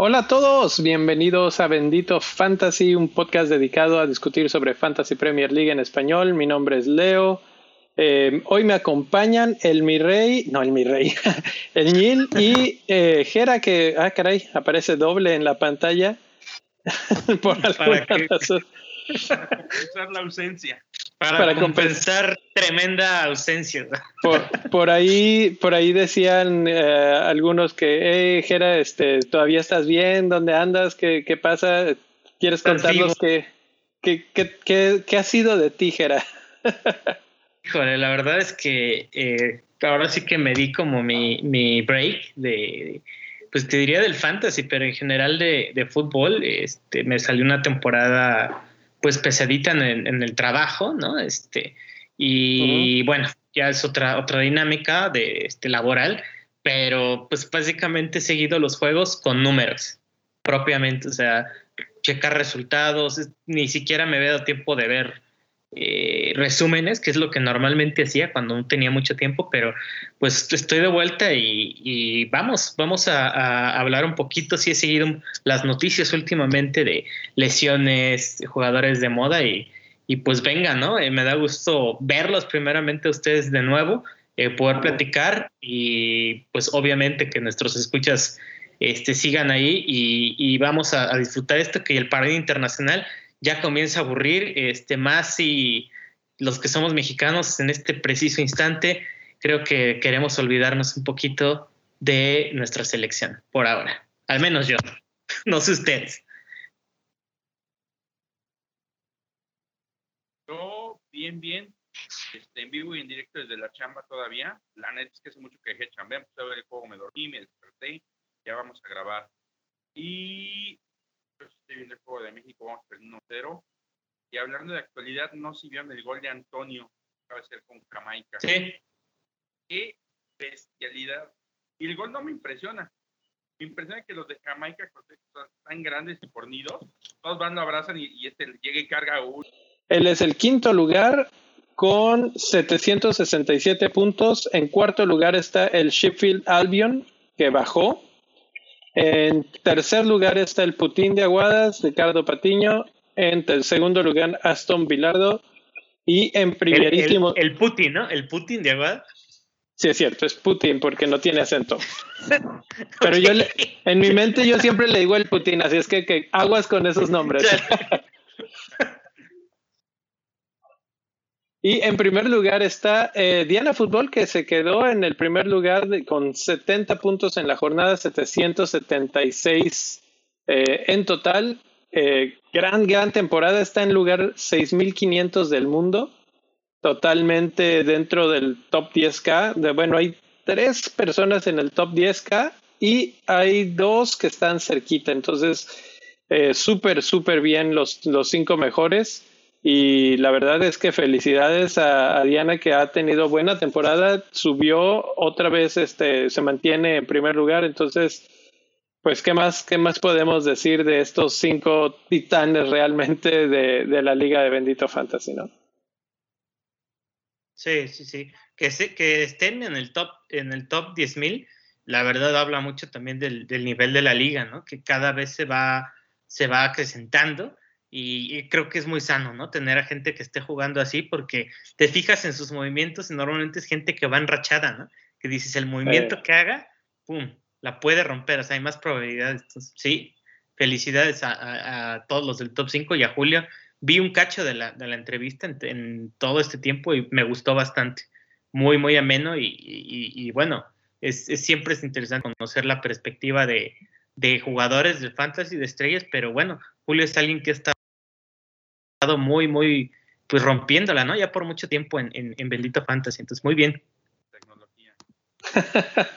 Hola a todos, bienvenidos a Bendito Fantasy, un podcast dedicado a discutir sobre Fantasy Premier League en español. Mi nombre es Leo. Eh, hoy me acompañan el mi rey, no el mi rey, el Nil y eh, Jera que, ah caray, aparece doble en la pantalla por. Para la ausencia. Para, compensar tremenda ausencia. Por, ahí, por ahí decían eh, algunos que, eh, Jera, este, todavía estás bien, ¿dónde andas? ¿Qué, qué pasa? ¿Quieres contarnos qué, qué, qué, qué, ha sido de ti, Jera? Híjole, la verdad es que eh, ahora sí que me di como mi, mi break de, pues te diría del fantasy, pero en general de, de fútbol, este, me salió una temporada pues pesadita en el, trabajo, ¿no? Este, y bueno, ya es otra, otra dinámica de este laboral, pero pues básicamente he seguido los juegos con números propiamente, o sea, checar resultados, ni siquiera me había dado tiempo de ver eh, resúmenes, que es lo que normalmente hacía cuando no tenía mucho tiempo, pero pues estoy de vuelta y, vamos, vamos a, hablar un poquito. Sí he seguido las noticias últimamente de lesiones, jugadores de moda y, pues venga, ¿no? Eh, me da gusto verlos primeramente a ustedes de nuevo, eh, poder platicar y pues obviamente que nuestros escuchas este, sigan ahí y, vamos a, a disfrutar esto, que el partido internacional ya comienza a aburrir, este, más si los que somos mexicanos en este preciso instante, creo que queremos olvidarnos un poquito de nuestra selección, por ahora. Al menos yo, no sé ustedes. Yo, bien, bien, este, en vivo y en directo desde la chamba todavía. La neta es que hace mucho que dejé chambear, pues a ver el juego, me dormí, me desperté, ya vamos a grabar. Y estoy viendo el juego de México, vamos a 1-0. Y hablando de actualidad, no si vieron el gol de Antonio, acaba de ser con Jamaica. Sí. Qué bestialidad. Y el gol no me impresiona. Me impresiona que los de Jamaica son tan grandes y fornidos, todos van, lo abrazan y, este llega y carga uno. Él es el quinto lugar con 767 puntos. En cuarto lugar está el Sheffield Albion, que bajó en tercer lugar está el Putin de Aguadas, Ricardo Patiño. En segundo lugar, Aston Bilardo. Y en primerísimo. El, Putin, ¿no? El Putin de Aguadas. Sí, es cierto, es Putin porque no tiene acento. Pero yo, en mi mente, yo siempre le digo el Putin, así es que, que aguas con esos nombres. Y en primer lugar está eh, Diana Fútbol, que se quedó en el primer lugar con 70 puntos en la jornada, 776 eh, en total. Eh, gran, gran temporada. Está en lugar 6500 del mundo, totalmente dentro del top 10K. De, bueno, hay tres personas en el top 10K y hay dos que están cerquita. Entonces, súper, súper bien los, los cinco mejores. Y la verdad es que felicidades a, Diana que ha tenido buena temporada, subió otra vez, este, se mantiene en primer lugar, entonces, pues, ¿qué más, qué más podemos decir de estos cinco titanes realmente de, de la Liga de Bendito Fantasy, no? Sí, sí, sí. Que, se, que estén en el top, en el top 10.000, la verdad habla mucho también del, del nivel de la liga, ¿no? Que cada vez se va, se va acrecentando y, creo que es muy sano, ¿no? Tener a gente que esté jugando así porque te fijas en sus movimientos y normalmente es gente que va enrachada, ¿no? Que dices, el movimiento que haga, ¡pum!, la puede romper, o sea, hay más probabilidades. sí, felicidades a, todos los del top 5 y a Julio. Vi un cacho de la, de la entrevista en, todo este tiempo y me gustó bastante. Muy, muy ameno y, y, bueno, es, siempre es interesante conocer la perspectiva de, de jugadores de fantasy, de estrellas, pero bueno, Julio es alguien que está muy, muy, pues rompiéndola, ¿no? Ya por mucho tiempo en, en, Bendito Fantasy, entonces muy bien. Tecnología.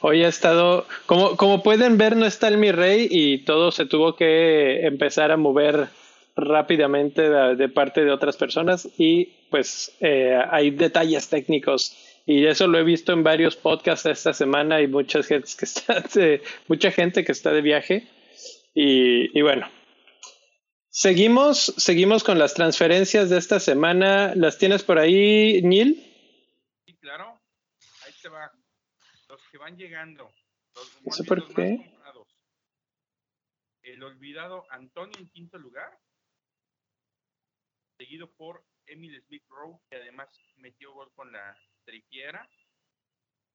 Hoy ha estado, como, como pueden ver, no está el mi rey y todo se tuvo que empezar a mover rápidamente de, parte de otras personas y pues eh, hay detalles técnicos y eso lo he visto en varios podcasts esta semana y muchas gente que está de, mucha gente que está de viaje y, y bueno Seguimos, seguimos con las transferencias de esta semana. ¿Las tienes por ahí, Neil? Sí, claro. Ahí te va. Los que van llegando. Los, por más comprados. El olvidado Antonio en quinto lugar. Seguido por Emil Smith Rowe, que además metió gol con la triquiera.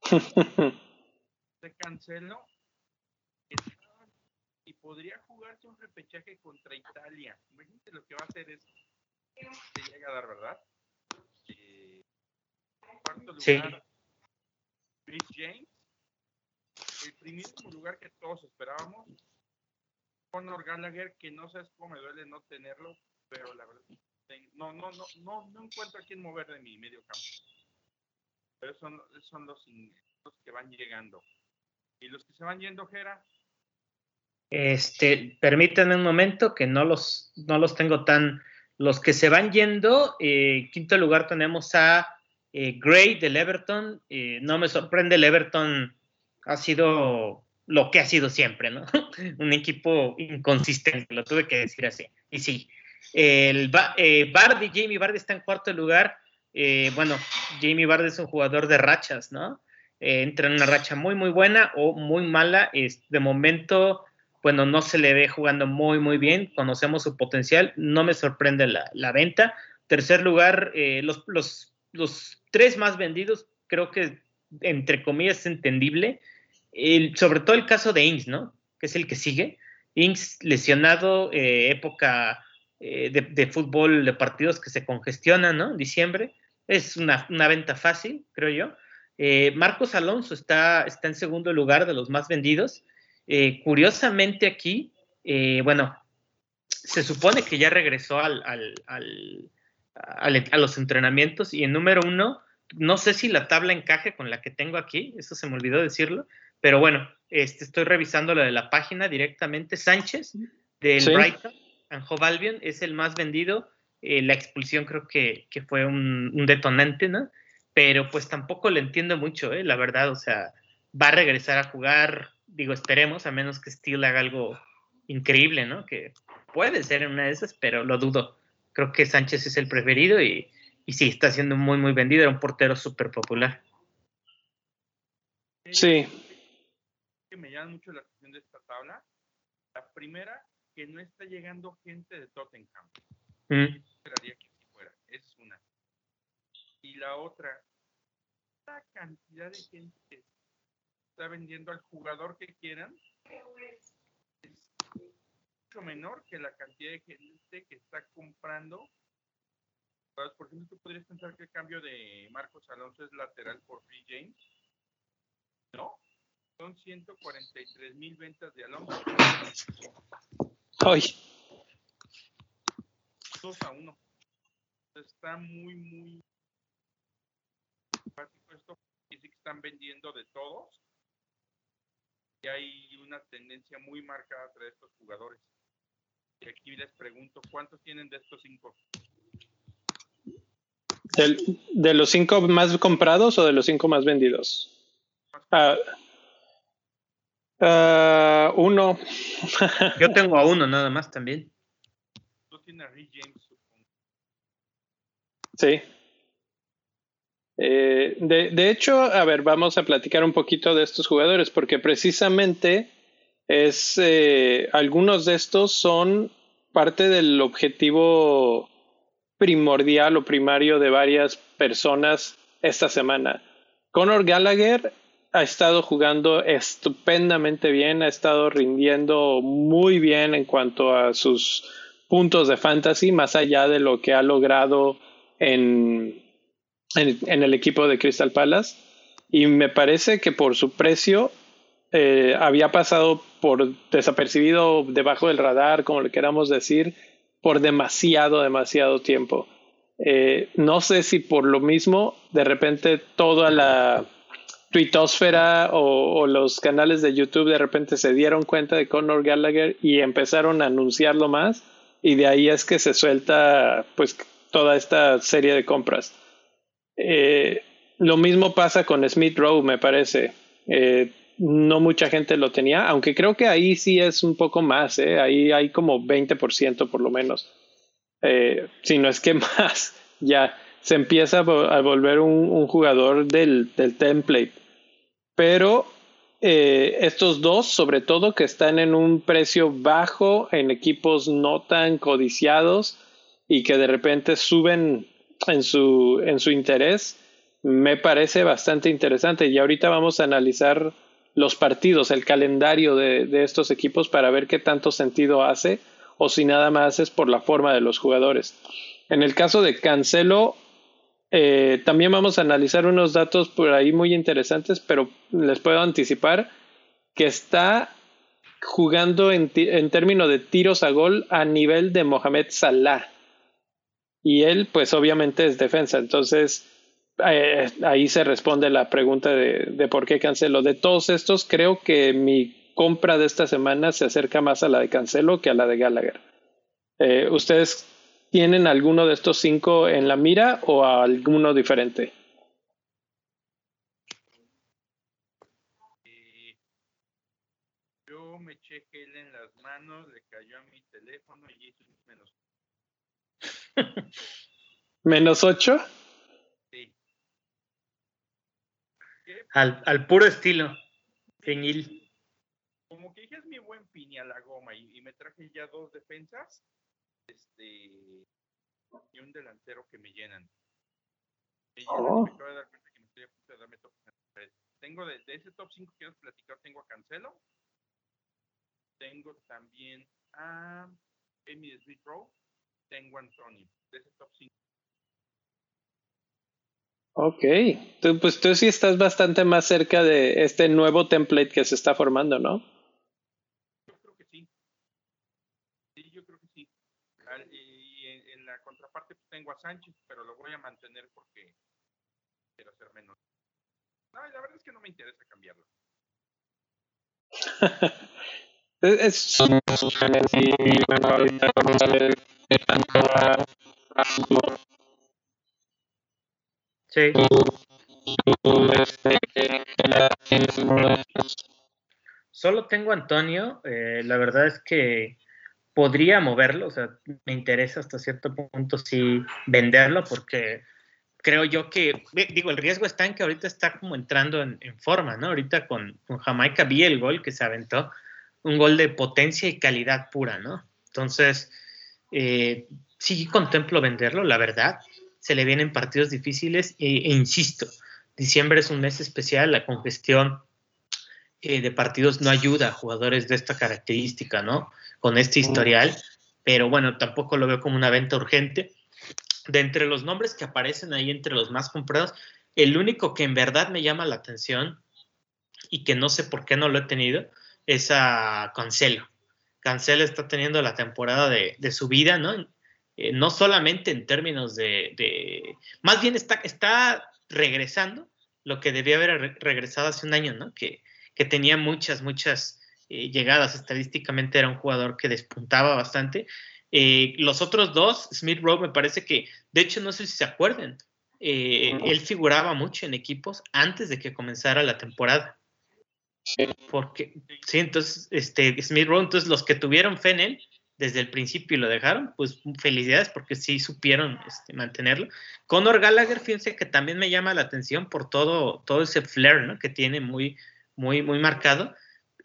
Se canceló. Y podría jugarse un repechaje contra Italia. Imagínate lo que va a hacer es. Se llega a dar, ¿verdad? Eh, cuarto Sí. lugar, Chris James. El primer lugar que todos esperábamos. Conor Gallagher, que no sabes cómo me duele no tenerlo, pero la verdad, no, no, no, no, no encuentro a quién mover de mi medio campo. Pero son, son los, los que van llegando. Y los que se van yendo, Jera, Este, permítanme un momento que no los, no los tengo tan. Los que se van yendo, eh, en quinto lugar tenemos a eh, Gray del Everton. Eh, no me sorprende, el Everton ha sido lo que ha sido siempre, ¿no? Un equipo inconsistente, lo tuve que decir así. Y sí, el Ba- eh, Vardy, Jamie Vardy está en cuarto lugar. Eh, bueno, Jamie Vardy es un jugador de rachas, ¿no? Eh, entra en una racha muy, muy buena o muy mala. Es, de momento, bueno, no se le ve jugando muy, muy bien. Conocemos su potencial. No me sorprende la, la venta. Tercer lugar, eh, los, los, los tres más vendidos, creo que entre comillas es entendible. El- sobre todo el caso de Ings, ¿no? Que es el que sigue. Ings lesionado, eh, época eh, de, de fútbol, de partidos que se congestionan, ¿no? Diciembre. Es una, una venta fácil, creo yo. Eh, Marcos Alonso está, está en segundo lugar de los más vendidos. Eh, curiosamente aquí, eh, bueno, se supone que ya regresó al, al, al, al- a los entrenamientos y en número uno, no sé si la tabla encaje con la que tengo aquí, eso se me olvidó decirlo, pero bueno, este, estoy revisando lo de la página directamente. Sánchez del Sí. Brighton and Hove Albion es el más vendido. Eh, la expulsión creo que, que fue un, un detonante, ¿no? Pero pues tampoco le entiendo mucho, ¿eh? la verdad, o sea, va a regresar a jugar, digo, esperemos, a menos que Steele haga algo increíble, ¿no? Que puede ser en una de esas, pero lo dudo. Creo que Sánchez es el preferido y, y sí, está siendo muy, muy vendido, era un portero súper popular. Sí. que me llama mucho la atención de esta tabla. La primera, que no está llegando gente de Tottenham. Mm, esperaría que así fuera. Esa es una. Y la otra, la cantidad de gente que está vendiendo al jugador que quieran es mucho menor que la cantidad de gente que está comprando. Por ejemplo, tú podrías pensar que el cambio de Marcos Alonso es lateral por Free James. No, son 143 mil ventas de Alonso, Ay, 2 a 1. Está muy, muy esto. Dice que están vendiendo de todos. Y hay una tendencia muy marcada entre estos jugadores. Y aquí les pregunto, ¿cuántos tienen de estos cinco? del- ¿de los cinco más comprados o de los cinco más vendidos? Ah, ah, uno. Yo tengo a uno nada más también. Tú tienes a Rick James, supongo. Sí. Eh, de, hecho, a ver, vamos a platicar un poquito de estos jugadores, porque precisamente eh, algunos de estos son parte del objetivo primordial o primario de varias personas esta semana. Conor Gallagher ha estado jugando estupendamente bien, ha estado rindiendo muy bien en cuanto a sus puntos de fantasy, más allá de lo que ha logrado en, en, el equipo de Crystal Palace. Y me parece que por su precio eh, había pasado por desapercibido, debajo del radar, como le queramos decir, por demasiado, demasiado tiempo. Eh, no sé si por lo mismo, de repente toda la tuitosfera o, o, los canales de YouTube de repente se dieron cuenta de Conor Gallagher y empezaron a anunciarlo más y de ahí es que se suelta pues toda esta serie de compras. Eh, lo mismo pasa con Smith Rowe, me parece. Eh, no mucha gente lo tenía, aunque creo que ahí sí es un poco más, ¿eh? ahí hay como 20% por lo menos, si no es que más, ya se empieza a volver un, jugador del, del, template. Pero estos dos, sobre todo, que están en un precio bajo, en equipos no tan codiciados y que de repente suben en su, en su interés, me parece bastante interesante. Y ahorita vamos a analizar los partidos, el calendario de, de, estos equipos para ver qué tanto sentido hace o si nada más es por la forma de los jugadores. En el caso de Cancelo, eh, también vamos a analizar unos datos por ahí muy interesantes, pero les puedo anticipar que está jugando en, en términos de tiros a gol a nivel de Mohamed Salah. Y él, pues obviamente es defensa. Entonces, eh, ahí se responde la pregunta de, por qué cancelo. De todos estos, creo que mi compra de esta semana se acerca más a la de Cancelo que a la de Gallagher. Eh, ¿Ustedes tienen alguno de estos cinco en la mira o alguno diferente? Eh, yo me eché en las manos, le cayó a mi teléfono y menos. ¿Menos ocho? Al, al puro estilo. Feñil. Como que dije es mi buen pini a la goma y, me traje ya dos defensas este y un delantero que me llenan. Me llenan oh. me acabo de dar cuenta que me estoy a punto de darme top Tengo de, ese top 5 que quiero platicar, tengo a Cancelo. Tengo también a Emmy Smith Rowe. Tengo a Antonio. De ese top 5 Ok, tú, pues tú sí estás bastante más cerca de este nuevo template que se está formando, ¿no? Yo creo que sí. Sí, yo creo que sí. Y en, la contraparte pues, tengo a Sánchez, pero lo voy a mantener porque quiero hacer menos. No, la verdad es que no me interesa cambiarlo. es, Sí. Solo tengo Antonio. Eh, la verdad es que podría moverlo. O sea, me interesa hasta cierto punto sí venderlo porque creo yo que, digo, el riesgo está en que ahorita está como entrando en, forma, ¿no? Ahorita con, Jamaica vi el gol que se aventó, un gol de potencia y calidad pura, ¿no? Entonces, eh, sí contemplo venderlo, la verdad se le vienen partidos difíciles e, e, insisto, diciembre es un mes especial, la congestión eh, de partidos no ayuda a jugadores de esta característica, ¿no? Con este historial, pero bueno, tampoco lo veo como una venta urgente. De entre los nombres que aparecen ahí, entre los más comprados, el único que en verdad me llama la atención y que no sé por qué no lo he tenido es a Cancelo. Cancelo está teniendo la temporada de, de su vida, ¿no? Eh, no solamente en términos de, más bien está, está regresando lo que debía haber regresado hace un año, ¿no? Que, que tenía muchas, muchas eh, llegadas, estadísticamente era un jugador que despuntaba bastante. Eh, los otros dos, Smith Rowe, me parece que, de hecho, no sé si se acuerdan, él figuraba mucho en equipos antes de que comenzara la temporada. Porque, sí, entonces, este, Smith Rowe, entonces los que tuvieron fe en él, desde el principio y lo dejaron, pues felicidades porque sí supieron este, mantenerlo. Conor Gallagher, fíjense que también me llama la atención por todo, todo ese flair ¿no? que tiene muy, muy, muy marcado.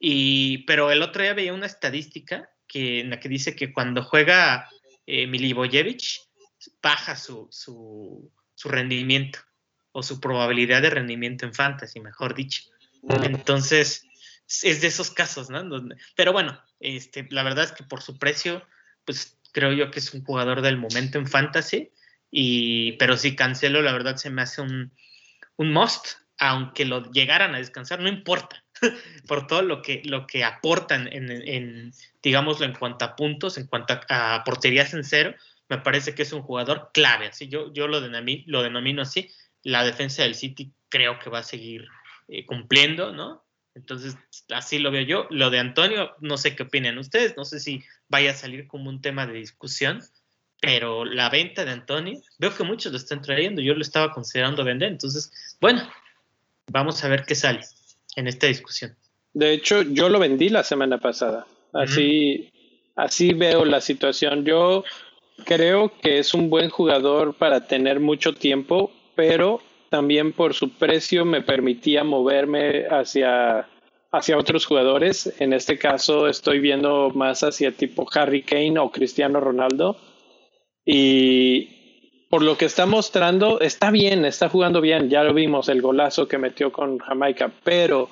Y, pero el otro día veía una estadística que, en la que dice que cuando juega eh, Milivojevic, baja su, su, su rendimiento o su probabilidad de rendimiento en fantasy, mejor dicho. Entonces, es de esos casos, ¿no? pero bueno, este, la verdad es que por su precio, pues creo yo que es un jugador del momento en fantasy. Y, pero si cancelo, la verdad se me hace un, un must, aunque lo llegaran a descansar, no importa, por todo lo que, lo que aportan en, digámoslo, en cuanto a puntos, en cuanto a, porterías en cero, me parece que es un jugador clave. Así yo, yo lo, denomino, lo denomino así. La defensa del City creo que va a seguir eh, cumpliendo, ¿no? Entonces, así lo veo yo. Lo de Antonio, no sé qué opinan ustedes, no sé si vaya a salir como un tema de discusión, pero la venta de Antonio, veo que muchos lo están trayendo, yo lo estaba considerando vender, entonces, bueno, vamos a ver qué sale en esta discusión. De hecho, yo lo vendí la semana pasada. Así, así veo la situación. Yo creo que es un buen jugador para tener mucho tiempo, pero también por su precio me permitía moverme hacia, hacia otros jugadores. En este caso estoy viendo más hacia tipo Harry Kane o Cristiano Ronaldo. Y por lo que está mostrando, está bien, está jugando bien. Ya lo vimos, el golazo que metió con Jamaica, pero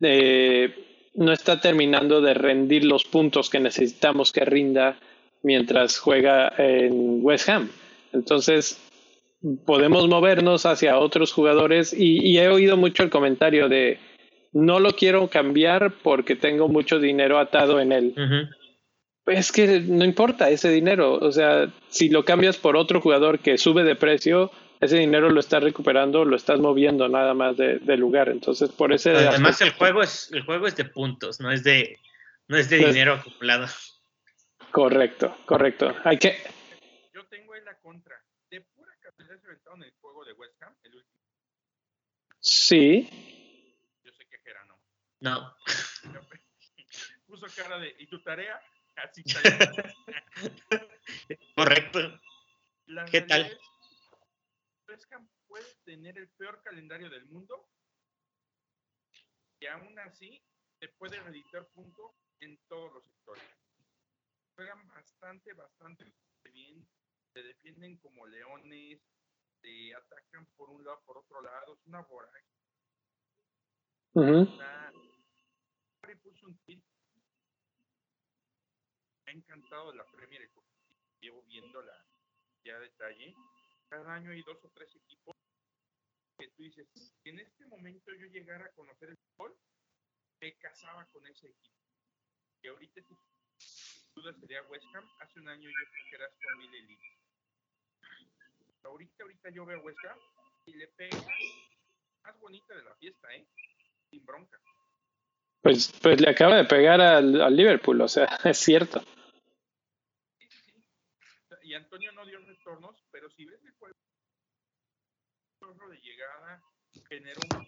eh, no está terminando de rendir los puntos que necesitamos que rinda mientras juega en West Ham. Entonces, podemos movernos hacia otros jugadores y, he oído mucho el comentario de no lo quiero cambiar porque tengo mucho dinero atado en él. Es que no importa ese dinero, o sea, si lo cambias por otro jugador que sube de precio, ese dinero lo estás recuperando, lo estás moviendo nada más de, lugar. Entonces, por ese además el juego es el juego es de puntos, no es de no es de pues dinero acumulado. Correcto, correcto. Hay que Yo tengo en la contra en el juego de West Ham, el último? Sí. Yo sé que era no. No. Puso cara de, ¿y tu tarea? Así. Correcto. ¿Qué tal? West Ham puede tener el peor calendario del mundo y aún así se puede reeditar puntos en todos los sectores. Juegan bastante, bastante bien. Se defienden como leones, atacan por un lado, por otro lado, es una vorágine. Uh puso un tweet. Me ha encantado la Premier, llevo viéndola ya a detalle. Cada año hay dos o tres equipos que tú dices, si en este momento yo llegara a conocer el fútbol, me casaba con ese equipo. Que ahorita si duda sería West Ham, hace un año yo creo que era Aston Elite ahorita, ahorita yo veo Huesca y le pega más bonita de la fiesta, ¿eh? Sin bronca. Pues, pues le acaba de pegar al, al Liverpool, o sea, es cierto. Sí, sí. Y Antonio no dio retornos, pero si ves el juego de llegada generó un...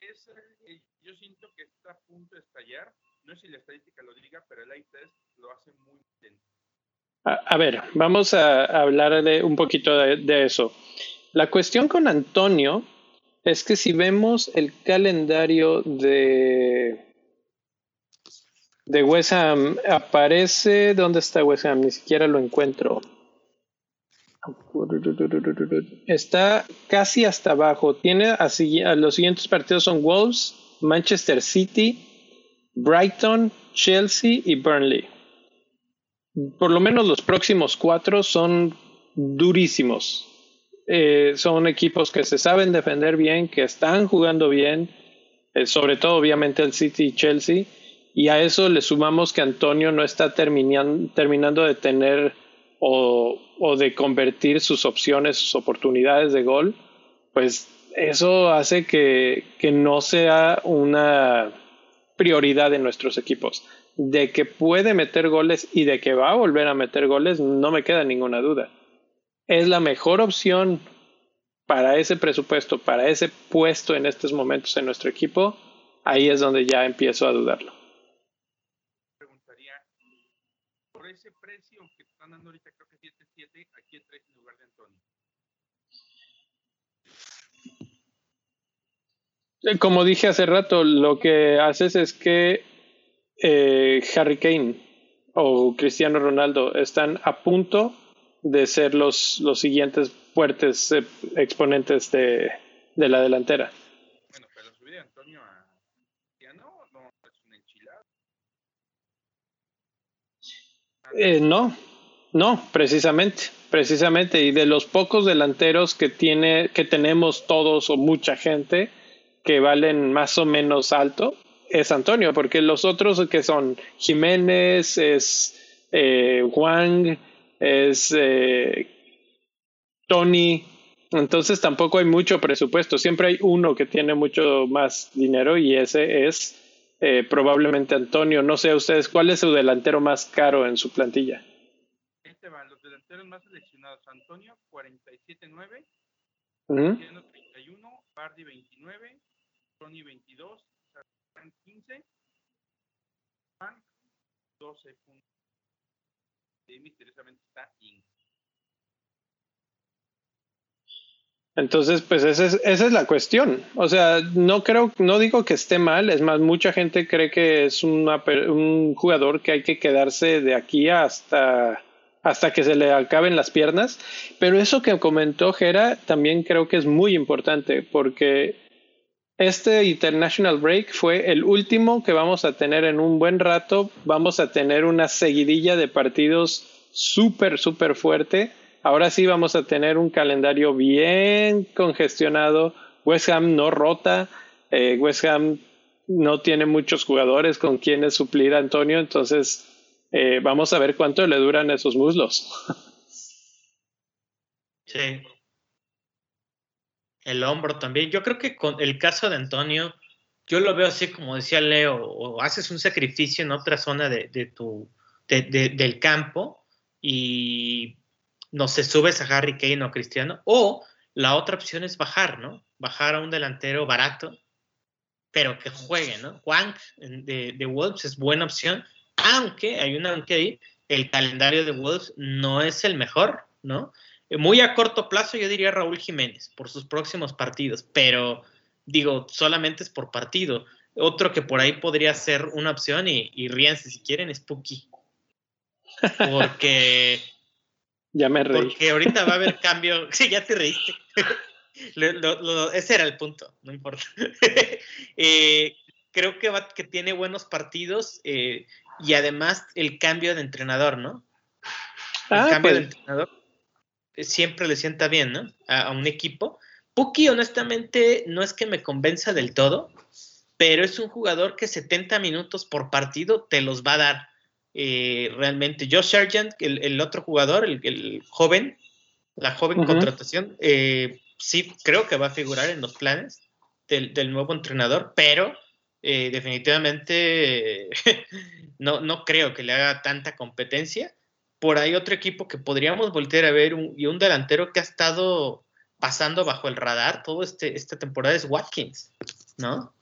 Es, eh, yo siento que está a punto de estallar. No sé si la estadística lo diga, pero el iTest lo hace muy bien. A, ver, vamos a hablar de un poquito de, eso. La cuestión con Antonio es que si vemos el calendario de de West Ham aparece ¿dónde está West Ham? Ni siquiera lo encuentro. Está casi hasta abajo. Tiene así, los siguientes partidos son Wolves, Manchester City, Brighton, Chelsea y Burnley por lo menos los próximos cuatro son durísimos. Eh, son equipos que se saben defender bien, que están jugando bien, eh, sobre todo obviamente el City y Chelsea, y a eso le sumamos que Antonio no está terminando de tener o, de convertir sus opciones, sus oportunidades de gol, pues eso hace que, que no sea una prioridad en nuestros equipos de que puede meter goles y de que va a volver a meter goles, no me queda ninguna duda. Es la mejor opción para ese presupuesto, para ese puesto en estos momentos en nuestro equipo. Ahí es donde ya empiezo a dudarlo. Preguntaría, por ese precio que están dando ahorita, creo que 7-7, aquí en lugar de Antonio? Eh, como dije hace rato, lo que haces es que eh, Harry Kane o Cristiano Ronaldo están a punto de ser los, los siguientes fuertes eh, exponentes de, de, la delantera. Bueno, pero subir de Antonio a Cristiano no es una enchilada. Eh, no, no, precisamente, precisamente. Y de los pocos delanteros que tiene, que tenemos todos o mucha gente que valen más o menos alto, es Antonio, porque los otros que son Jiménez, es eh, Juan, es eh, Tony, entonces tampoco hay mucho presupuesto, siempre hay uno que tiene mucho más dinero y ese es eh, probablemente Antonio. No sé ustedes, ¿cuál es su delantero más caro en su plantilla? Este va, los delanteros más seleccionados, Antonio 47.9, Tiene 31, Bardi 29, Tony 22, Frank 15, Frank 12 puntos. Y misteriosamente está Inc. Entonces, pues esa es, la cuestión. O sea, no creo, no digo que esté mal, es más, mucha gente cree que es un jugador que hay que quedarse de aquí hasta, hasta que se le acaben las piernas. Pero eso que comentó Jera también creo que es muy importante porque este International Break fue el último que vamos a tener en un buen rato. Vamos a tener una seguidilla de partidos súper, súper fuerte Ahora sí vamos a tener un calendario bien congestionado. West Ham no rota. Eh, West Ham no tiene muchos jugadores con quienes suplir a Antonio. Entonces eh, vamos a ver cuánto le duran esos muslos. Sí. El hombro también. Yo creo que con el caso de Antonio, yo lo veo así como decía Leo, o haces un sacrificio en otra zona de, de tu, de, del campo y no se subes a Harry Kane o Cristiano, o la otra opción es bajar, ¿no? Bajar a un delantero barato, pero que juegue, ¿no? Juan de, de Wolves es buena opción, aunque hay una aunque ahí, el calendario de Wolves no es el mejor, ¿no? Muy a corto plazo yo diría Raúl Jiménez por sus próximos partidos, pero digo, solamente es por partido. Otro que por ahí podría ser una opción y, y ríanse si quieren es Puki. Porque ya me reí. Porque ahorita va a haber cambio. Sí, ya te reíste. ese era el punto, no importa. Eh, creo que, va, que tiene buenos partidos eh, y además el cambio de entrenador, ¿no? El ah, cambio de pues. entrenador siempre le sienta bien, ¿no? A, un equipo. Puki, honestamente, no es que me convenza del todo, pero es un jugador que 70 minutos por partido te los va a dar. Eh, realmente. Josh Sargent, el, otro jugador, el, joven, la joven contratación, eh, sí creo que va a figurar en los planes del, nuevo entrenador, pero eh, definitivamente no, no creo que le haga tanta competencia. Por ahí otro equipo que podríamos voltear a ver y un delantero que ha estado pasando bajo el radar todo este, esta temporada es Watkins, ¿no?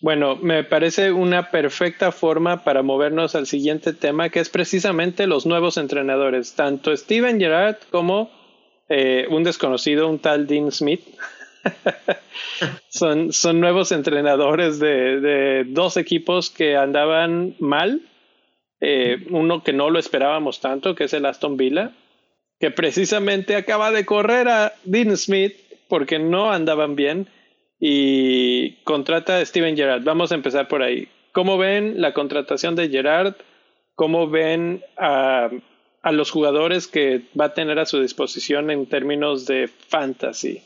Bueno, me parece una perfecta forma para movernos al siguiente tema, que es precisamente los nuevos entrenadores, tanto Steven Gerrard como eh, un desconocido, un tal Dean Smith. son, son nuevos entrenadores de, dos equipos que andaban mal. Eh, uno que no lo esperábamos tanto, que es el Aston Villa, que precisamente acaba de correr a Dean Smith porque no andaban bien y contrata a Steven Gerrard. Vamos a empezar por ahí. ¿Cómo ven la contratación de Gerrard? ¿Cómo ven a, a los jugadores que va a tener a su disposición en términos de fantasy?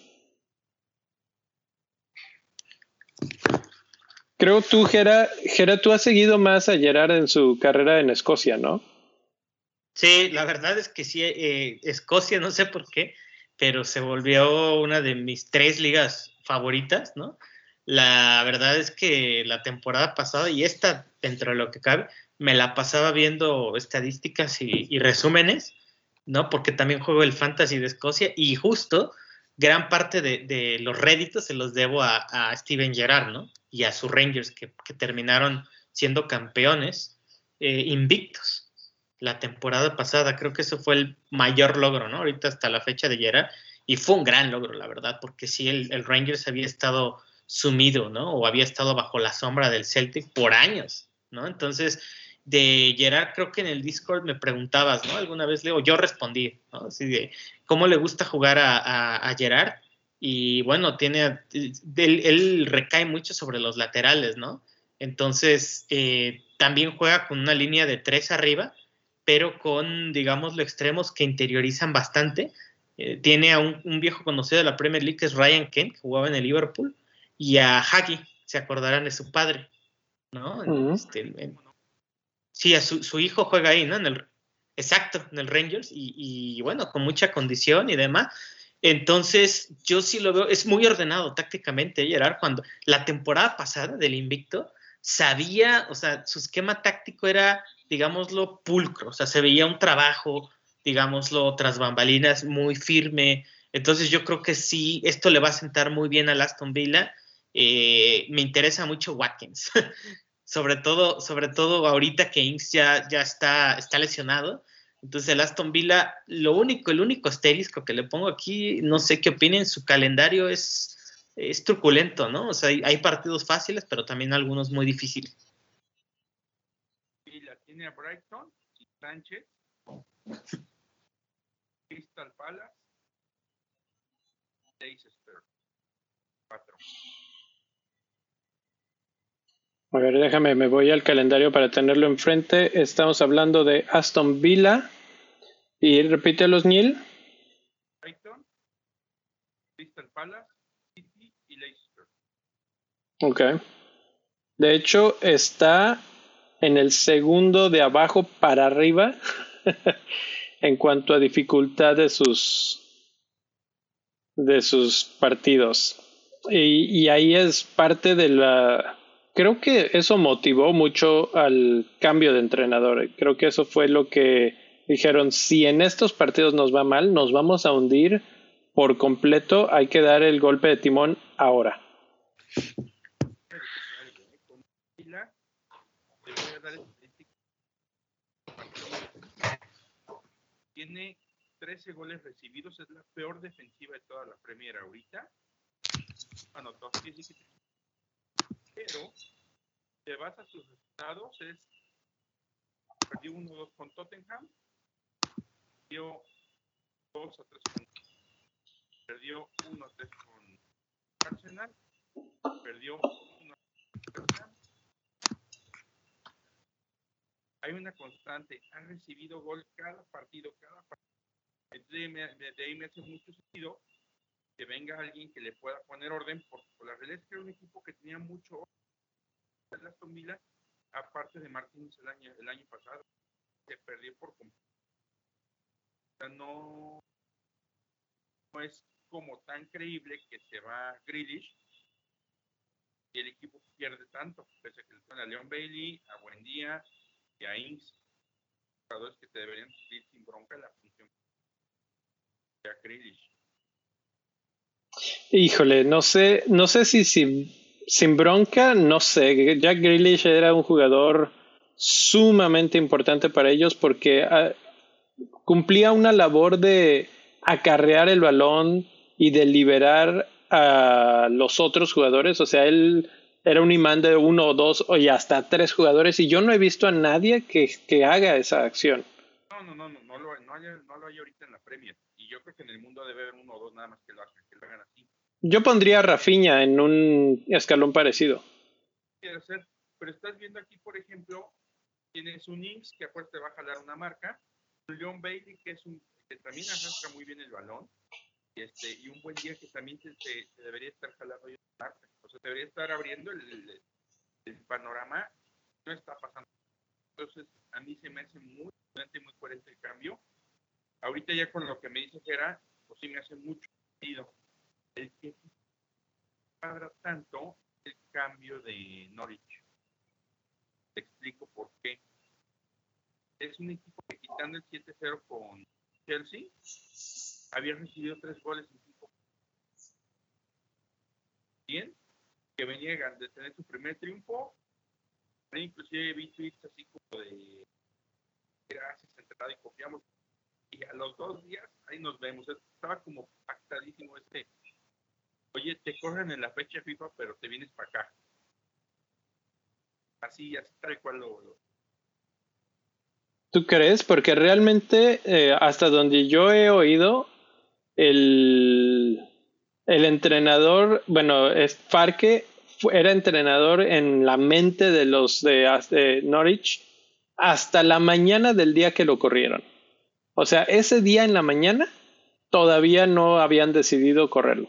Creo tú, Gera, Gera, tú has seguido más a Gerard en su carrera en Escocia, ¿no? Sí, la verdad es que sí, eh, Escocia, no sé por qué, pero se volvió una de mis tres ligas favoritas, ¿no? La verdad es que la temporada pasada y esta, dentro de lo que cabe, me la pasaba viendo estadísticas y, resúmenes, ¿no? Porque también juego el Fantasy de Escocia y justo gran parte de, los réditos se los debo a, Steven Gerrard, ¿no? Y a sus Rangers que, terminaron siendo campeones eh, invictos la temporada pasada. Creo que eso fue el mayor logro, ¿no? Ahorita hasta la fecha de Gerrard y fue un gran logro, la verdad, porque sí, el, Rangers había estado sumido, ¿no? O había estado bajo la sombra del Celtic por años, ¿no? Entonces, de Gerard, creo que en el Discord me preguntabas, ¿no? Alguna vez, Leo, yo respondí, ¿no? Así de, ¿cómo le gusta jugar a, Gerard? Y bueno, tiene, él, recae mucho sobre los laterales, ¿no? Entonces, eh, también juega con una línea de tres arriba, pero con, digamos, los extremos que interiorizan bastante eh, tiene a un, viejo conocido de la Premier League que es Ryan Kent, que jugaba en el Liverpool, y a Hagi, se acordarán de su padre, ¿no? Este, sí, a su, hijo juega ahí, ¿no? En el, exacto, en el Rangers, y, bueno, con mucha condición y demás. Entonces, yo sí lo veo, es muy ordenado tácticamente, Gerard, cuando la temporada pasada del Invicto sabía, o sea, su esquema táctico era, digámoslo, pulcro, o sea, se veía un trabajo digámoslo, tras bambalinas muy firme, Entonces yo creo que sí, esto le va a sentar muy bien al Aston Villa. Eh, me interesa mucho Watkins, sobre todo, sobre todo ahorita que Inks ya, ya está, está lesionado. Entonces el Aston Villa, lo único, el único asterisco que le pongo aquí, no sé qué opinen, su calendario es, es truculento, ¿no? O sea, hay, partidos fáciles, pero también algunos muy difíciles. Villa tiene a Brighton Sánchez, Crystal Palace, Leicester, cuatro. A ver, déjame, me voy al calendario para tenerlo enfrente. Estamos hablando de Aston Villa. Y repite los Neil. Brighton, Crystal Palace, City y Leicester. Ok. De hecho, está en el segundo de abajo para arriba en cuanto a dificultad de sus de sus partidos. Y, y ahí es parte de la creo que eso motivó mucho al cambio de entrenador. Creo que eso fue lo que dijeron, si en estos partidos nos va mal, nos vamos a hundir por completo, hay que dar el golpe de timón ahora. Tiene 13 goles recibidos, es la peor defensiva de toda la Premier ahorita. Sí, sí. Pero, te vas a sus resultados, es perdió 1-2 con Tottenham, perdió 2 a 3 con perdió 1 a 3 con Arsenal, perdió 1 a 3 con Tottenham. Hay una constante, ha recibido gol cada partido, cada partido. De ahí me hace mucho sentido que venga alguien que le pueda poner orden, porque por la realidad es que era un equipo que tenía mucho orden. Aston Villa, aparte de Martínez el año, el año pasado, se perdió por completo. O sea, no, no es como tan creíble que se va Grealish y el equipo pierde tanto, pese a que le a Leon Bailey, a Buendía y a Inks, jugadores que te deberían cumplir sin bronca la función de a Grealish. Híjole, no sé, no sé si, si sin bronca, no sé. Jack Grealish era un jugador sumamente importante para ellos porque ah, cumplía una labor de acarrear el balón y de liberar a los otros jugadores. O sea, él era un imán de uno o dos y hasta tres jugadores y yo no he visto a nadie que, que haga esa acción. No, no, no, no, no lo, no, hay, no lo hay ahorita en la Premier. Y yo creo que en el mundo debe haber uno o dos nada más que lo que lo hagan así. Yo pondría a Rafinha en un escalón parecido. Pero estás viendo aquí, por ejemplo, tienes un Inks que aparte va a jalar una marca, un Leon Bailey que es un que también arrastra muy bien el balón, y este, y un buen día que también te debería estar jalando y marca. O sea, debería estar abriendo el, el- el panorama, no está pasando. Entonces, a mí se me hace muy y muy coherente el cambio. Ahorita ya con lo que me dice Gera, pues sí me hace mucho sentido. El que cuadra tanto el cambio de Norwich. Te explico por qué. Es un equipo que quitando el 7-0 con Chelsea, había recibido tres goles en cinco. Bien, que venía de tener su primer triunfo. Inclusive vi tweets así como de gracias, entrada y confiamos. Y a los dos días, ahí nos vemos. Estaba como pactadísimo este. Oye, te corren en la fecha FIFA, pero te vienes para acá. Así, así tal cual lo, ¿Tú crees? Porque realmente, eh, hasta donde yo he oído, el, el entrenador, bueno, es Farke era entrenador en la mente de los de, de Norwich hasta la mañana del día que lo corrieron. O sea, ese día en la mañana todavía no habían decidido correrlo.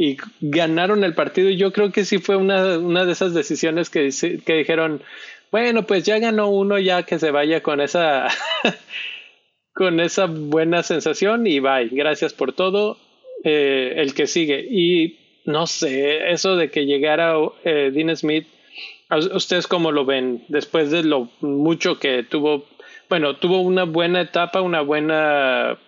Y ganaron el partido y yo creo que sí fue una, una de esas decisiones que, que dijeron, bueno, pues ya ganó uno, ya que se vaya con esa con esa buena sensación y bye. Gracias por todo. Eh, el que sigue. Y no sé, eso de que llegara eh, Dean Smith, ¿a ¿ustedes cómo lo ven? Después de lo mucho que tuvo, bueno, tuvo una buena etapa, una buena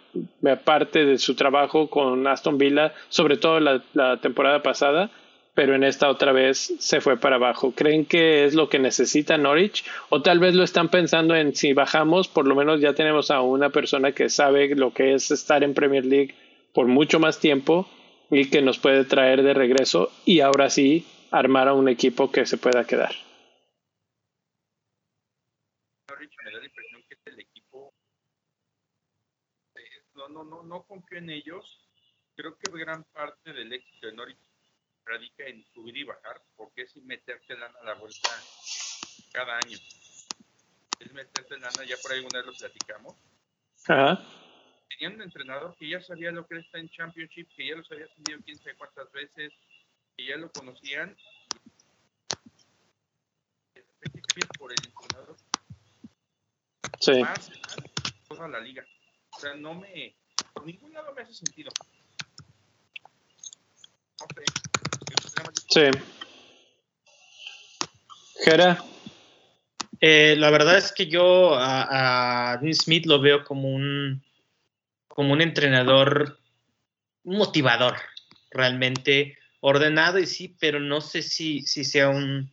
parte de su trabajo con Aston Villa, sobre todo la, la temporada pasada, pero en esta otra vez se fue para abajo. ¿Creen que es lo que necesita Norwich? O tal vez lo están pensando en si bajamos, por lo menos ya tenemos a una persona que sabe lo que es estar en Premier League por mucho más tiempo y que nos puede traer de regreso y ahora sí armar a un equipo que se pueda quedar. Norwich me da la impresión que el equipo eh, no, no, no, confío en ellos. Creo que gran parte del éxito de Norwich radica en subir y bajar, porque es meterte lana a la vuelta cada año. Es meterte lana, ya por ahí una vez lo platicamos. Ajá. Tenían un entrenador que ya sabía lo que está en Championship, que ya los había tenido quién sabe cuántas veces, que ya lo conocían. Por el entrenador Sí. más toda la liga. O sea, no me. Por ningún lado me hace sentido. Sí. Jera. Eh, la verdad es que yo a, a Dean Smith lo veo como un como un entrenador motivador, realmente ordenado y sí, pero no sé si, si sea un,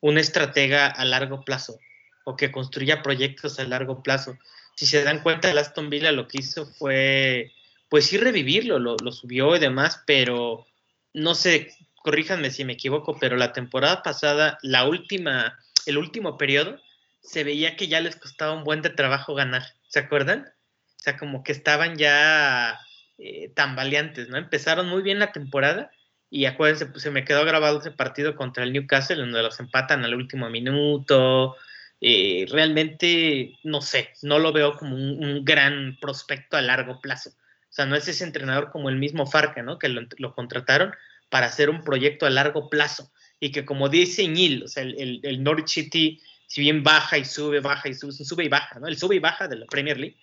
un estratega a largo plazo o que construya proyectos a largo plazo. Si se dan cuenta, el Aston Villa lo que hizo fue, pues sí, revivirlo, lo, lo subió y demás, pero no sé, corríjanme si me equivoco, pero la temporada pasada, la última, el último periodo, se veía que ya les costaba un buen de trabajo ganar. ¿Se acuerdan? O sea, como que estaban ya eh, tambaleantes, ¿no? Empezaron muy bien la temporada y acuérdense, pues se me quedó grabado ese partido contra el Newcastle, donde los empatan al último minuto. Eh, realmente, no sé, no lo veo como un, gran prospecto a largo plazo. O sea, no es ese entrenador como el mismo Farca, ¿no? Que lo, contrataron para hacer un proyecto a largo plazo. Y que como dice Ñil, o sea, el, el, Norwich City, si bien baja y sube, baja y sube, sube y baja, ¿no? El sube y baja de la Premier League,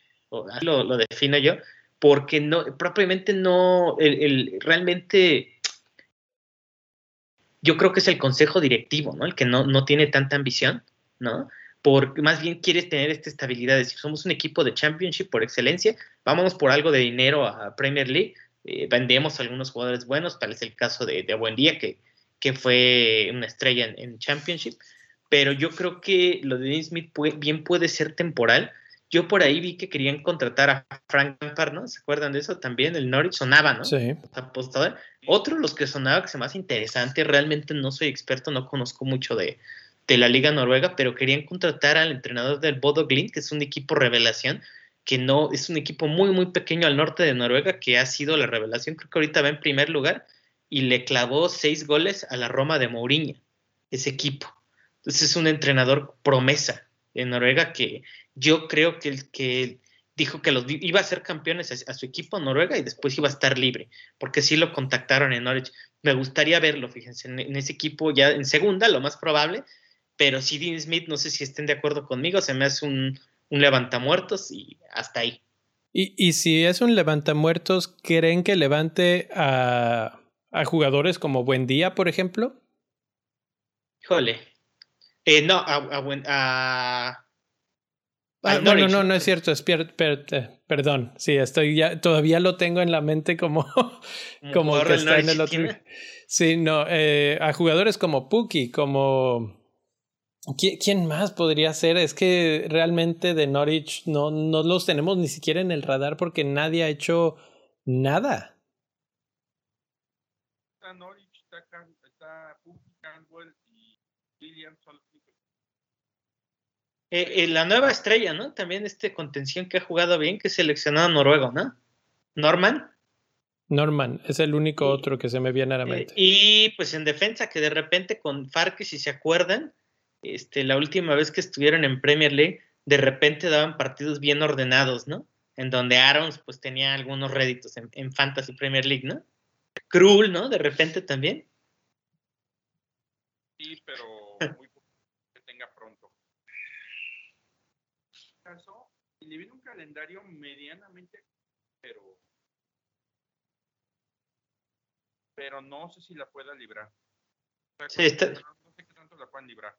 lo, lo defino yo, porque no, propiamente no, el, realmente yo creo que es el consejo directivo, ¿no? El que no, no tiene tanta ambición, ¿no? Porque más bien quieres tener esta estabilidad, es decir, somos un equipo de Championship por excelencia, vámonos por algo de dinero a Premier League, eh, vendemos algunos jugadores buenos, tal es el caso de, de Buendía, que, que fue una estrella en, en, Championship, pero yo creo que lo de Dean Smith puede, bien puede ser temporal. Yo por ahí vi que querían contratar a Frank Lampard, ¿no? ¿Se acuerdan de eso? También el Norwich sonaba, ¿no? Sí. Apostador. Otro de los que sonaba que se más interesante, realmente no soy experto, no conozco mucho de, de la Liga Noruega, pero querían contratar al entrenador del Bodo Glimt, que es un equipo revelación, que no es un equipo muy, muy pequeño al norte de Noruega, que ha sido la revelación. Creo que ahorita va en primer lugar y le clavó seis goles a la Roma de Mourinho, ese equipo. Entonces es un entrenador promesa en Noruega que yo creo que, el, que dijo que los iba a ser campeones a, su equipo Noruega y después iba a estar libre, porque sí lo contactaron en Norwich. Me gustaría verlo, fíjense, en, en ese equipo ya en segunda, lo más probable, pero si Dean Smith, no sé si estén de acuerdo conmigo, se me hace un, un levantamuertos y hasta ahí. Y, y si es un levantamuertos, ¿creen que levante a, a jugadores como Buendía, por ejemplo? Híjole. Eh, no, a, a, a Ah, no, no, no, no es cierto, es per, per, perdón, sí, estoy ya, todavía lo tengo en la mente como, como que está en el otro. Sí, no, eh, a jugadores como Puki, como ¿Quién más podría ser? Es que realmente de Norwich no, no los tenemos ni siquiera en el radar porque nadie ha hecho nada. Está Norwich, está, Campbell y Williams eh, eh, la nueva estrella, ¿no? También este contención que ha jugado bien, que es seleccionado noruego, ¿no? Norman. Norman, es el único otro que se me viene a la mente. Eh, y pues en defensa, que de repente con Farque, si se acuerdan, este, la última vez que estuvieron en Premier League, de repente daban partidos bien ordenados, ¿no? En donde Arons pues tenía algunos réditos en, en Fantasy Premier League, ¿no? Krul, ¿no? De repente también. Sí, pero muy poco que tenga pronto. Caso, y le viene un calendario medianamente, pero pero no sé si la pueda librar. O sea, sí, está... no, no sé qué tanto la puedan librar.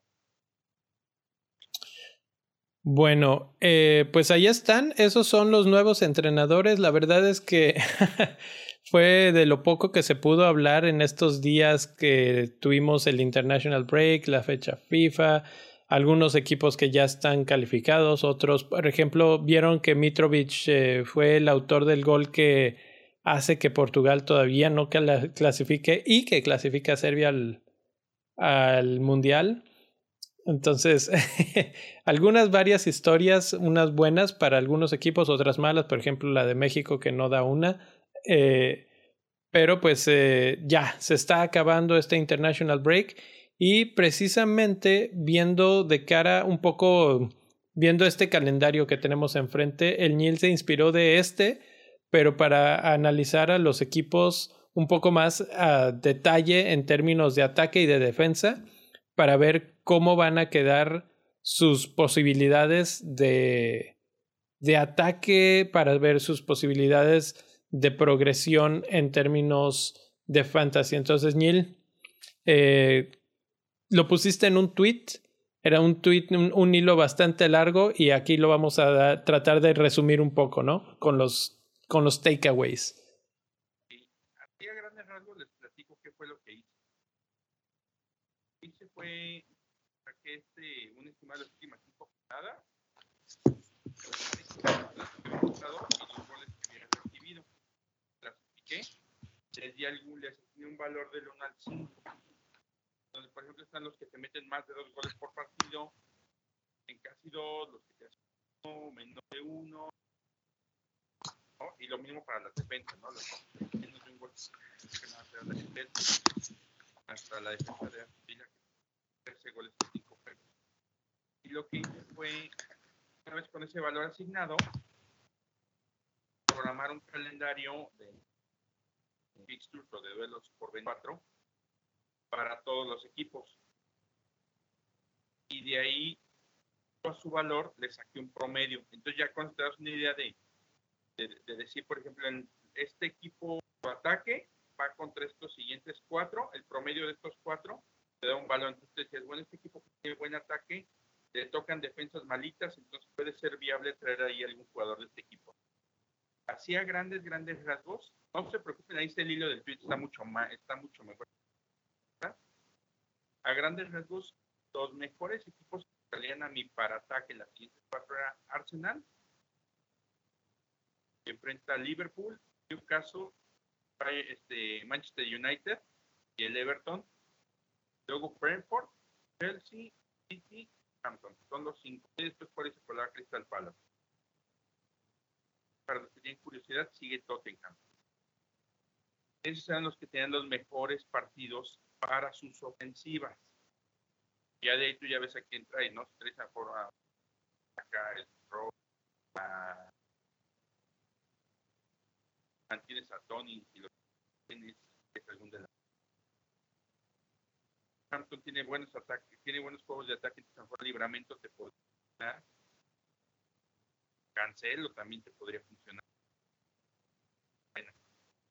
Bueno, eh, pues ahí están, esos son los nuevos entrenadores. La verdad es que fue de lo poco que se pudo hablar en estos días que tuvimos el International Break, la fecha FIFA, algunos equipos que ya están calificados, otros, por ejemplo, vieron que Mitrovic eh, fue el autor del gol que hace que Portugal todavía no clasifique y que clasifique a Serbia al Mundial. Entonces, algunas varias historias, unas buenas para algunos equipos, otras malas, por ejemplo la de México que no da una. Eh, pero pues eh, ya, se está acabando este International Break y precisamente viendo de cara un poco, viendo este calendario que tenemos enfrente, el Nil se inspiró de este, pero para analizar a los equipos un poco más a detalle en términos de ataque y de defensa para ver cómo van a quedar sus posibilidades de, de ataque, para ver sus posibilidades de progresión en términos de fantasy. Entonces, Neil, eh, lo pusiste en un tweet, era un tweet, un, hilo bastante largo y aquí lo vamos a tratar de resumir un poco, ¿no? Con los, con los takeaways. Fue saqué este, un estimado de las cinco jornadas, y los goles que había recibido. Clasifiqué, les di, algún, les di un valor del 1 al 5. Entonces, por ejemplo, están los que te meten más de dos goles por partido, en casi dos, los que te hacen uno, menos de uno, ¿no? y lo mismo para las defensas, ¿no? Los menos de un gol, que nada, la defensa, hasta la defensa de Argentina, 13 goles de 5 Y lo que hice fue, una vez con ese valor asignado, programar un calendario de fixtures o de duelos por 24 para todos los equipos. Y de ahí, a su valor, le saqué un promedio. Entonces ya cuando te das una idea de, de, decir, por ejemplo, en este equipo ataque va contra estos siguientes cuatro, el promedio de estos cuatro te da un balón. Entonces decías, bueno, este equipo tiene buen ataque, le tocan defensas malitas, entonces puede ser viable traer ahí algún jugador de este equipo. Así a grandes, grandes rasgos, no se preocupen, ahí está el hilo del tweet, está mucho, más, está mucho mejor. A grandes rasgos, los mejores equipos salían a mi para ataque las siguientes cuatro era Arsenal, que enfrenta a Liverpool, Newcastle, este, Manchester United y el Everton Luego Brentford, Chelsea, City, Hampton. Son los cinco. Después por eso por la Crystal Palace. Para los que tienen curiosidad, sigue Tottenham. Esos eran los que tenían los mejores partidos para sus ofensivas. Ya de ahí tú ya ves a quién trae, ¿no? Si traes a, a acá el pro, a, mantienes a Tony y lo tienes algún de la Hampton tiene buenos ataques, tiene buenos juegos de ataque, mejor libramento te puede funcionar. Cancelo también te podría funcionar.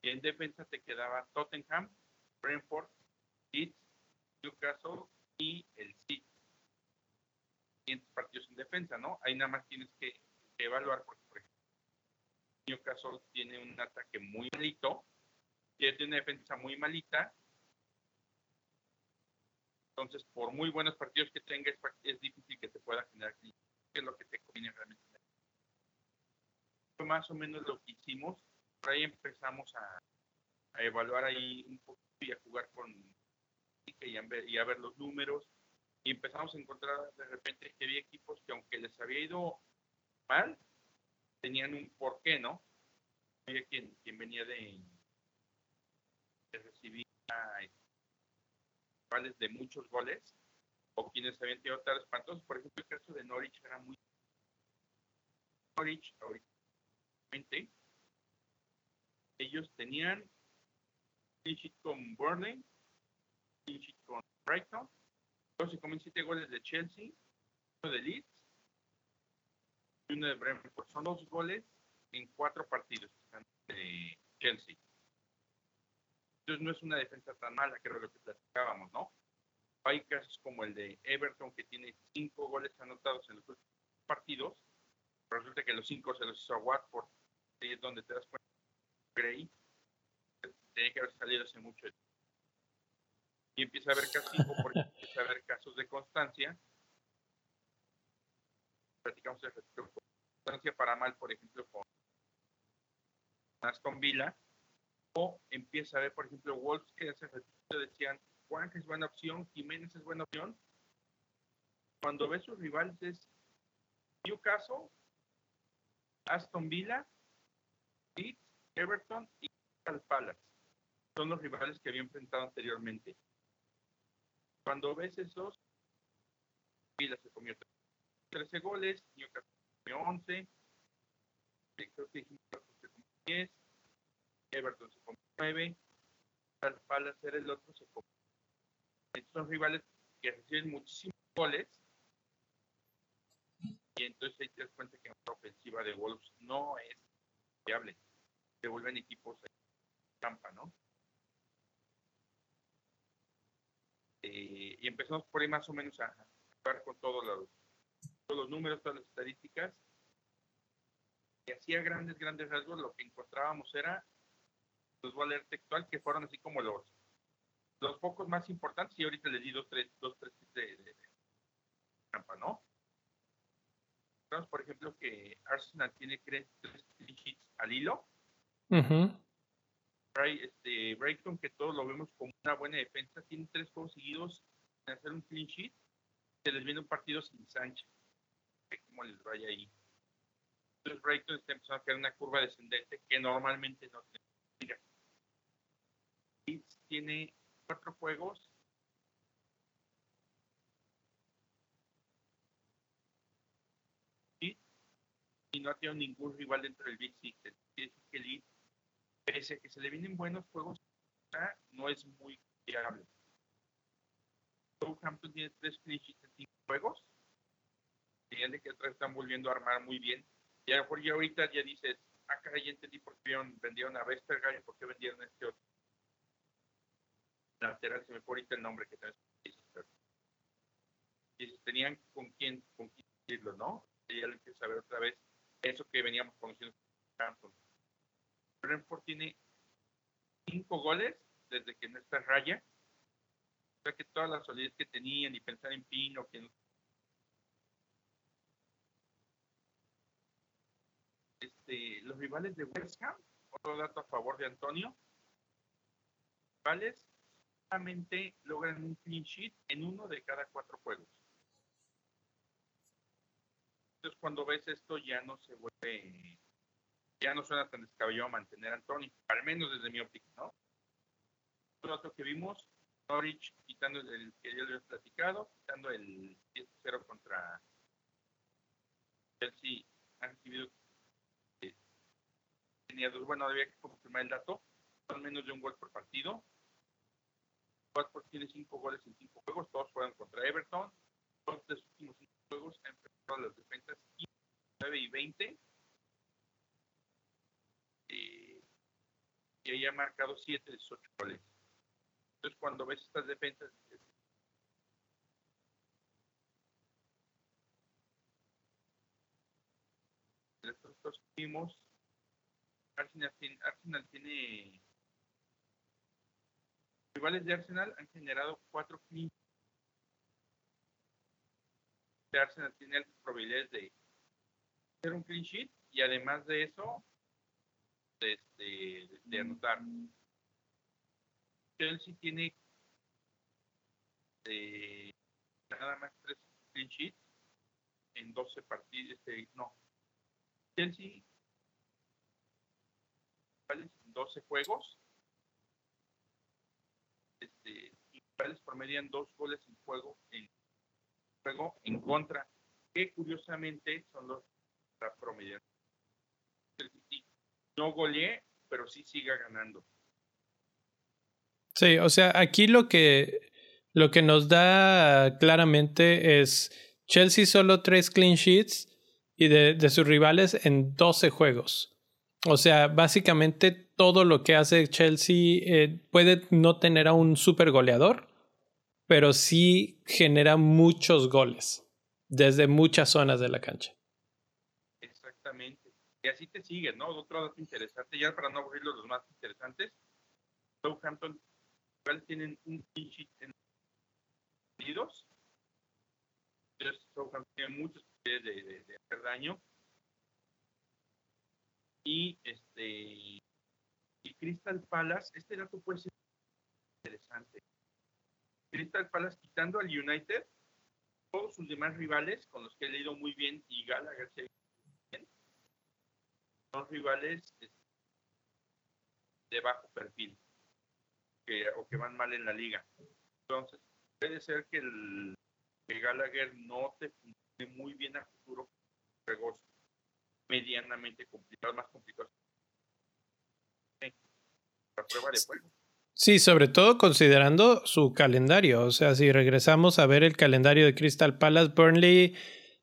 Y en defensa te quedaba Tottenham, Brentford, Leeds, Newcastle y el City. Siguientes partidos en defensa, ¿no? Ahí nada más tienes que evaluar, porque, por ejemplo, Newcastle tiene un ataque muy malito, tiene una defensa muy malita, entonces, por muy buenos partidos que tenga, es, difícil que te pueda generar ¿Qué es lo que te conviene realmente? Más o menos lo que hicimos. Por ahí empezamos a, evaluar ahí un poco y a jugar con y a, ver, y a ver los números. Y empezamos a encontrar de repente que había equipos que aunque les había ido mal, tenían un porqué, ¿no? Había quien, quien venía de, de recibir a, de muchos goles o quienes habían tenido tan espantosos. Por ejemplo, el caso de Norwich era muy. Norwich, ahorita, ellos tenían con Burnley, con Brighton, luego se comen siete goles de Chelsea, uno de Leeds y uno de Brentford. Son dos goles en cuatro partidos de Chelsea. Entonces no es una defensa tan mala, era lo que platicábamos, ¿no? Hay casos como el de Everton, que tiene cinco goles anotados en los últimos partidos, resulta que los cinco se los hizo a Watford, y es donde te das cuenta Gray tenía que haber salido hace mucho y empieza a haber casos porque empieza a haber casos de constancia. Platicamos de constancia para mal por ejemplo con Aston Villa o empieza a ver por ejemplo Wolves que hace decían Juan es buena opción Jiménez es buena opción cuando ves sus rivales es Newcastle Aston Villa Leeds Everton y Crystal Palace. Son los rivales que había enfrentado anteriormente. Cuando ves esos, Vila se comió 13 goles, Newcastle comió 11, creo que se comió 10, Everton se comió 9, Palace era el otro, se comió. Estos son rivales que reciben muchísimos goles y entonces ahí te das cuenta que la ofensiva de Wolves no es viable. Se vuelven equipos de campa, ¿no? Eh, y empezamos por ahí más o menos a jugar con todos los, todos números, todas las estadísticas. Y hacía grandes, grandes rasgos, lo que encontrábamos era, los voy a leer textual, que fueron así como los, los pocos más importantes, y ahorita les di dos, tres, dos, tres de, de, trampa, ¿no? Vemos, por ejemplo, que Arsenal tiene tres, hits al hilo. Uh este, Brighton, que todos lo vemos como una buena defensa, tiene tres juegos seguidos en hacer un clean sheet. Se les viene un partido sin Sánchez. ¿Cómo les vaya ahí? Entonces Brighton está empezando a crear una curva descendente que normalmente no tiene. Tiene cuatro juegos y no ha tenido ningún rival dentro del Big Six. Decir que Leeds pese a que se le vienen buenos juegos, no es muy fiable. Southampton tiene tres clean en cinco juegos. Señal que atrás están volviendo a armar muy bien. Y a ya ahorita ya dices, acá ah, ya entendí por qué vendieron a Westergaard y por qué vendieron a este otro. Lateral, se me fue ahorita el nombre que tenés. Y tenían con quién, con quién decirlo, ¿no? Ya lo empiezo a ver otra vez. Eso que veníamos conociendo Brentford tiene cinco goles desde que no está raya. O sea que toda la solidez que tenían y pensar en Pino, que este, los rivales de West Ham, otro dato a favor de Antonio, rivales solamente logran un clean sheet en uno de cada cuatro juegos. Entonces cuando ves esto ya no se vuelve ya no suena tan descabellado mantener a Anthony, al menos desde mi óptica, ¿no? Otro que vimos, Norwich quitando el que ya les he platicado, quitando el 10-0 contra Chelsea, han recibido eh, tenía dos, bueno, había que confirmar el dato, son menos de un gol por partido. Watford tiene cinco goles en cinco juegos, todos fueron contra Everton. Todos los últimos cinco juegos han enfrentado a las defensas 9 y 20 y ahí ha marcado 7 de sus 8 goles. Entonces, cuando ves estas defensas, nosotros vimos, Arsenal tiene, Arsenal tiene rivales de Arsenal han generado 4 clean Arsenal tiene altas probabilidades de hacer un clean sheet y además de eso de, de, de anotar. Chelsea tiene eh, nada más tres clean sheets en 12 partidos. Este, no. Chelsea en 12 juegos. Iguales promedian dos goles en juego en juego en contra, que curiosamente son los promedian no golee, pero sí siga ganando. Sí, o sea, aquí lo que, lo que nos da claramente es Chelsea solo tres clean sheets y de, de sus rivales en 12 juegos. O sea, básicamente todo lo que hace Chelsea eh, puede no tener a un super goleador, pero sí genera muchos goles desde muchas zonas de la cancha. Exactamente. Y así te siguen, ¿no? Otro dato interesante, ya para no aburrirlo los más interesantes, Southampton tienen un pinche en Unidos. Entonces, Southampton tiene muchos de, de, hacer daño. Y este y Crystal Palace, este dato puede ser interesante. Crystal Palace quitando al United, todos sus demás rivales con los que he leído muy bien y Gallagher se son rivales este, de bajo perfil que, o que van mal en la liga. Entonces, puede ser que el Gallagher no te funcione muy bien a futuro medianamente complicados, más complicados. Sí, sobre todo considerando su calendario. O sea, si regresamos a ver el calendario de Crystal Palace, Burnley,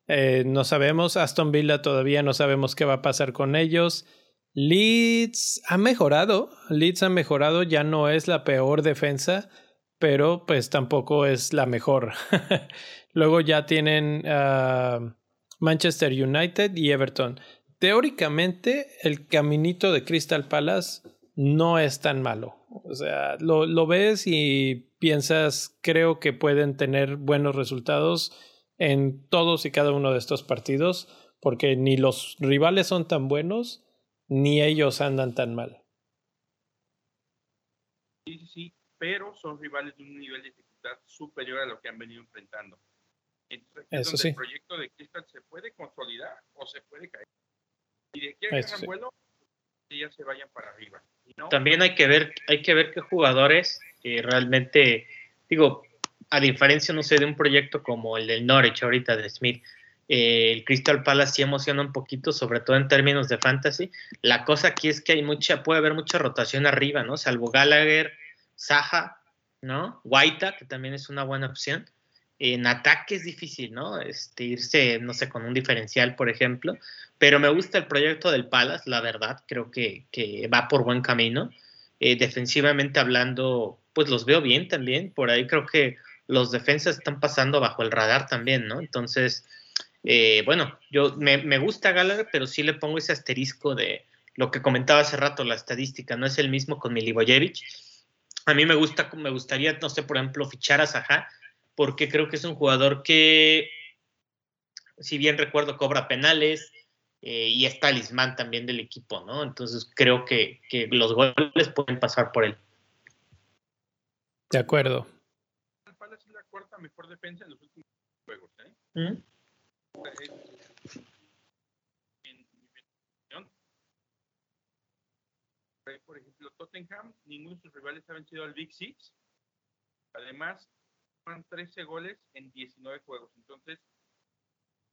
eh, no sabemos, Aston Villa todavía no sabemos qué va a pasar con ellos. Leeds ha mejorado, Leeds ha mejorado, ya no es la peor defensa, pero pues tampoco es la mejor. Luego ya tienen uh, Manchester United y Everton. Teóricamente, el caminito de Crystal Palace no es tan malo. O sea, lo, lo ves y piensas, creo que pueden tener buenos resultados en todos y cada uno de estos partidos, porque ni los rivales son tan buenos, ni ellos andan tan mal. Sí, sí, sí, pero son rivales de un nivel de dificultad superior a lo que han venido enfrentando. Entonces, Eso sí. el proyecto de Crystal se puede consolidar o se puede caer. Y de aquí a que sí. vuelo, ya se vayan para arriba. También hay que ver, hay que ver qué jugadores eh, realmente, digo, a diferencia, no sé, de un proyecto como el del Norwich ahorita de Smith, eh, el Crystal Palace sí emociona un poquito, sobre todo en términos de fantasy. La cosa aquí es que hay mucha, puede haber mucha rotación arriba, ¿no? Salvo Gallagher, Saja, ¿no? Guaita, que también es una buena opción. En ataque es difícil, ¿no? Este, irse, no sé, con un diferencial, por ejemplo. Pero me gusta el proyecto del Palace, la verdad. Creo que, que va por buen camino. Eh, defensivamente hablando, pues los veo bien también. Por ahí creo que los defensas están pasando bajo el radar también, ¿no? Entonces, eh, bueno, yo me, me, gusta Gallagher, pero sí le pongo ese asterisco de lo que comentaba hace rato, la estadística no es el mismo con Milivojevic. A mí me gusta, me gustaría, no sé, por ejemplo, fichar a Saha, porque creo que es un jugador que, si bien recuerdo, cobra penales eh, y es talismán también del equipo, ¿no? Entonces creo que, que los goles pueden pasar por él. De acuerdo. Es la cuarta mejor defensa en los últimos juegos, ¿eh? ¿Mm? Por ejemplo, Tottenham, ninguno de sus rivales ha vencido al Big Six. Además, 13 goles en 19 juegos. Entonces,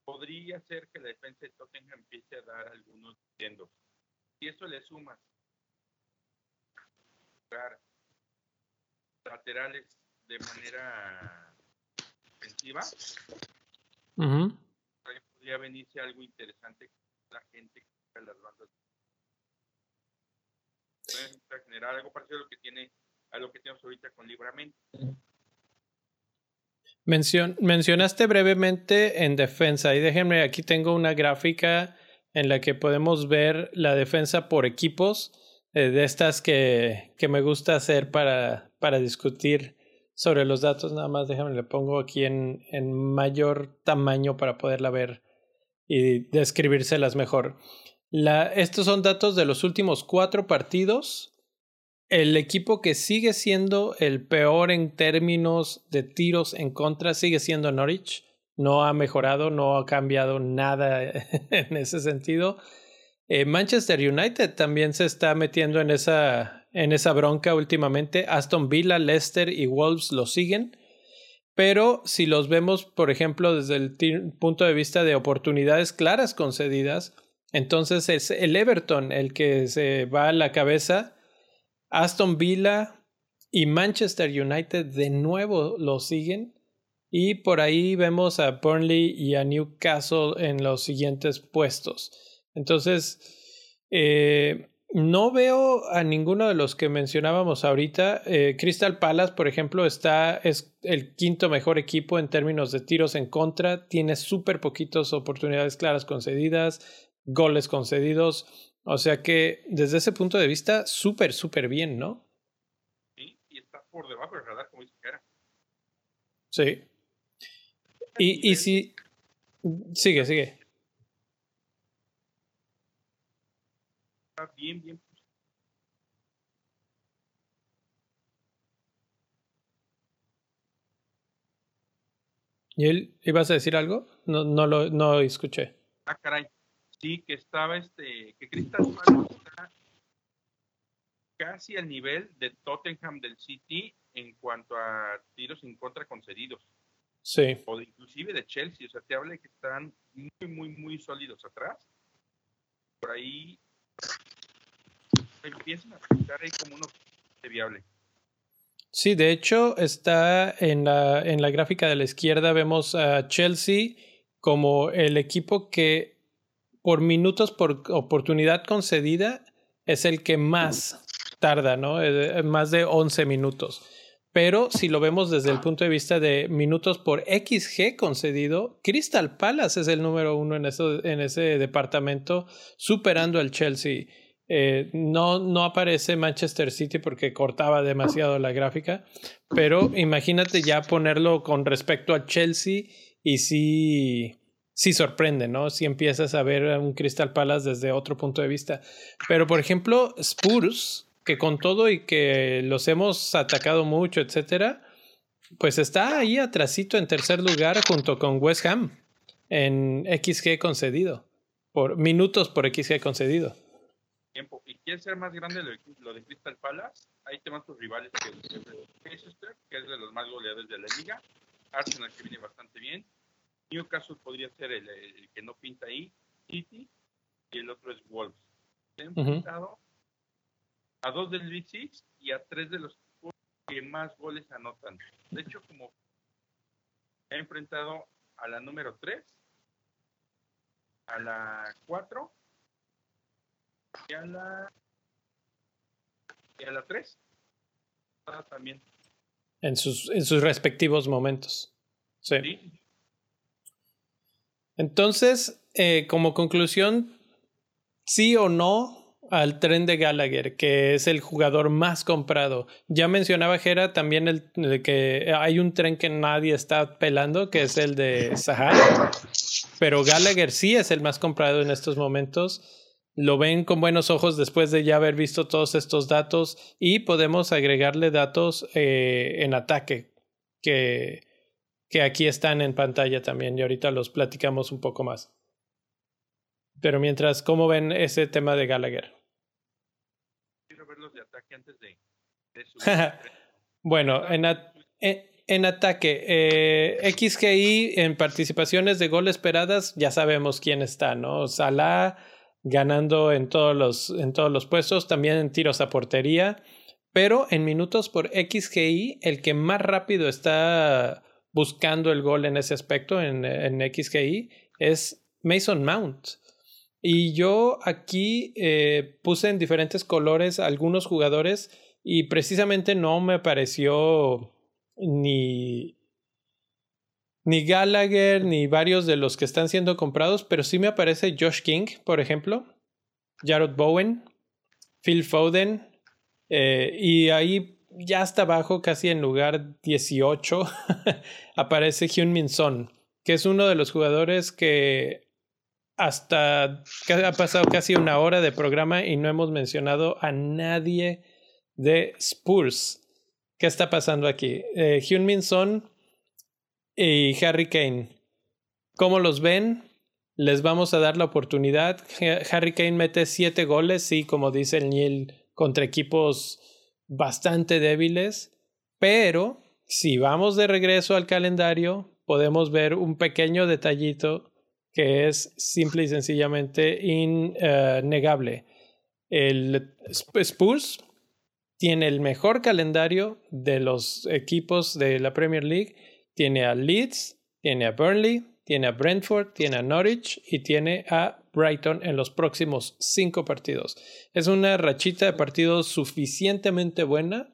podría ser que la defensa de Tottenham empiece a dar algunos dividendos. Y eso le suma laterales de manera ofensiva, podría venirse algo interesante la gente que las bandas pueden generar algo parecido a lo que tiene a lo que tenemos ahorita con Libramento. Mencion, mencionaste brevemente en defensa y déjenme aquí tengo una gráfica en la que podemos ver la defensa por equipos eh, de estas que, que me gusta hacer para, para discutir sobre los datos. Nada más déjame le pongo aquí en, en mayor tamaño para poderla ver y describírselas mejor. La, estos son datos de los últimos cuatro partidos. El equipo que sigue siendo el peor en términos de tiros en contra sigue siendo Norwich. No ha mejorado, no ha cambiado nada en ese sentido. Eh, Manchester United también se está metiendo en esa, en esa bronca últimamente. Aston Villa, Leicester y Wolves lo siguen. Pero si los vemos, por ejemplo, desde el punto de vista de oportunidades claras concedidas, entonces es el Everton el que se va a la cabeza. Aston Villa y Manchester United de nuevo lo siguen. Y por ahí vemos a Burnley y a Newcastle en los siguientes puestos. Entonces, eh, no veo a ninguno de los que mencionábamos ahorita. Eh, Crystal Palace, por ejemplo, está, es el quinto mejor equipo en términos de tiros en contra. Tiene súper poquitas oportunidades claras concedidas. goles concedidos. O sea que desde ese punto de vista, súper, súper bien, ¿no? Sí, y está por debajo del radar, como dice que era. Sí. Y, y si... Sigue, sigue. Está bien, bien ¿Y él ibas a decir algo? No, no lo no escuché. Ah, caray. Sí, que estaba este, que Crystal Palace está casi al nivel de Tottenham del City en cuanto a tiros en contra concedidos. Sí. O de, inclusive de Chelsea. O sea, te habla de que están muy, muy, muy sólidos atrás. Por ahí empiezan a pensar ahí como uno viable. Sí, de hecho, está en la, en la gráfica de la izquierda, vemos a Chelsea como el equipo que por minutos por oportunidad concedida es el que más tarda, ¿no? Más de 11 minutos. Pero si lo vemos desde el punto de vista de minutos por XG concedido, Crystal Palace es el número uno en, eso, en ese departamento, superando al Chelsea. Eh, no, no aparece Manchester City porque cortaba demasiado la gráfica, pero imagínate ya ponerlo con respecto a Chelsea y sí, sí sorprende, ¿no? Si empiezas a ver un Crystal Palace desde otro punto de vista. Pero por ejemplo, Spurs, que con todo y que los hemos atacado mucho, etcétera, pues está ahí atrasito en tercer lugar junto con West Ham en XG concedido, por minutos por XG concedido. Tiempo. Y quieres ser más grande lo, de Crystal Palace, ahí te van tus rivales que es de que es de los más goleadores de la liga, Arsenal que viene bastante bien, Newcastle podría ser el, que no pinta ahí, City y el otro es Wolves. Se han enfrentado a dos del Six y a tres de los que más goles anotan. De hecho, como he enfrentado a la número 3, a la 4 y a la, y a la 3. Ah, también. En sus, en sus respectivos momentos. Sí. Entonces, eh, como conclusión, sí o no al tren de Gallagher, que es el jugador más comprado. Ya mencionaba Jera también el, que hay un tren que nadie está pelando, que es el de Sahar. Pero Gallagher sí es el más comprado en estos momentos lo ven con buenos ojos después de ya haber visto todos estos datos y podemos agregarle datos eh, en ataque que, que aquí están en pantalla también y ahorita los platicamos un poco más. Pero mientras, ¿cómo ven ese tema de Gallagher? Quiero verlos de ataque antes de... bueno, en, en, ataque, eh, XGI en participaciones de gol esperadas, ya sabemos quién está, ¿no? Salah ganando en todos los, en todos los puestos, también en tiros a portería, pero en minutos por XGI, el que más rápido está buscando el gol en ese aspecto, en, en XGI, es Mason Mount. Y yo aquí eh, puse en diferentes colores algunos jugadores y precisamente no me pareció ni ni Gallagher, ni varios de los que están siendo comprados, pero sí me aparece Josh King, por ejemplo, Jared Bowen, Phil Foden, eh, y ahí ya hasta abajo, casi en lugar 18, aparece Hyun Min Son, que es uno de los jugadores que hasta ha pasado casi una hora de programa y no hemos mencionado a nadie de Spurs. ¿Qué está pasando aquí? Eh, Hyun Min Son y Harry Kane. ¿Cómo los ven? Les vamos a dar la oportunidad. Harry Kane mete siete goles, sí, como dice el Niel, contra equipos bastante débiles. Pero si vamos de regreso al calendario, podemos ver un pequeño detallito que es simple y sencillamente innegable. El Spurs tiene el mejor calendario de los equipos de la Premier League tiene a Leeds, tiene a Burnley, tiene a Brentford, tiene a Norwich y tiene a Brighton en los próximos cinco partidos. Es una rachita de partidos suficientemente buena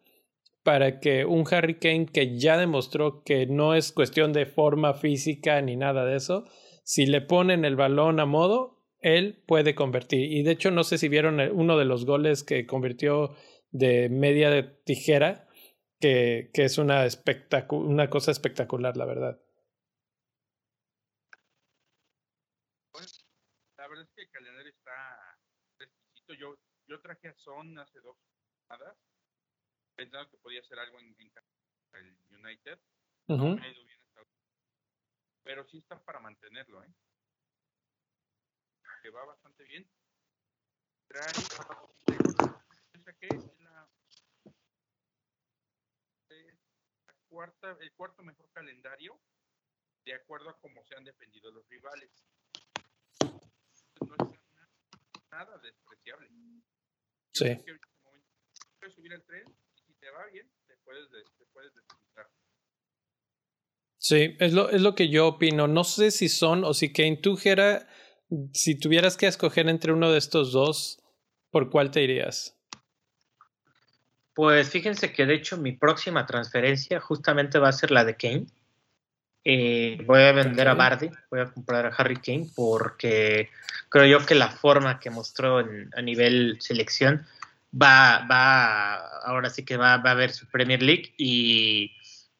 para que un Harry Kane que ya demostró que no es cuestión de forma física ni nada de eso, si le ponen el balón a modo, él puede convertir. Y de hecho, no sé si vieron uno de los goles que convirtió de media de tijera, que, que es una, una cosa espectacular, la verdad. Pues, la verdad es que el calendario está exquisito. Yo, yo traje a Son hace dos semanas, pensando que podía hacer algo en, el United. Pero sí está para mantenerlo, ¿eh? Que va bastante bien. Trae la, la cuarta, el cuarto mejor calendario de acuerdo a cómo se han defendido los rivales. No es nada despreciable. Sí. Puedes subir al tren y si te va bien, te puedes, te puedes Sí, es lo, es lo que yo opino. No sé si son o si Kane, tú, Jera, si tuvieras que escoger entre uno de estos dos, ¿por cuál te irías? Pues fíjense que de hecho mi próxima transferencia justamente va a ser la de Kane. Eh, voy a vender a Bardi, voy a comprar a Harry Kane porque creo yo que la forma que mostró a nivel selección va, va, ahora sí que va, va a ver su Premier League y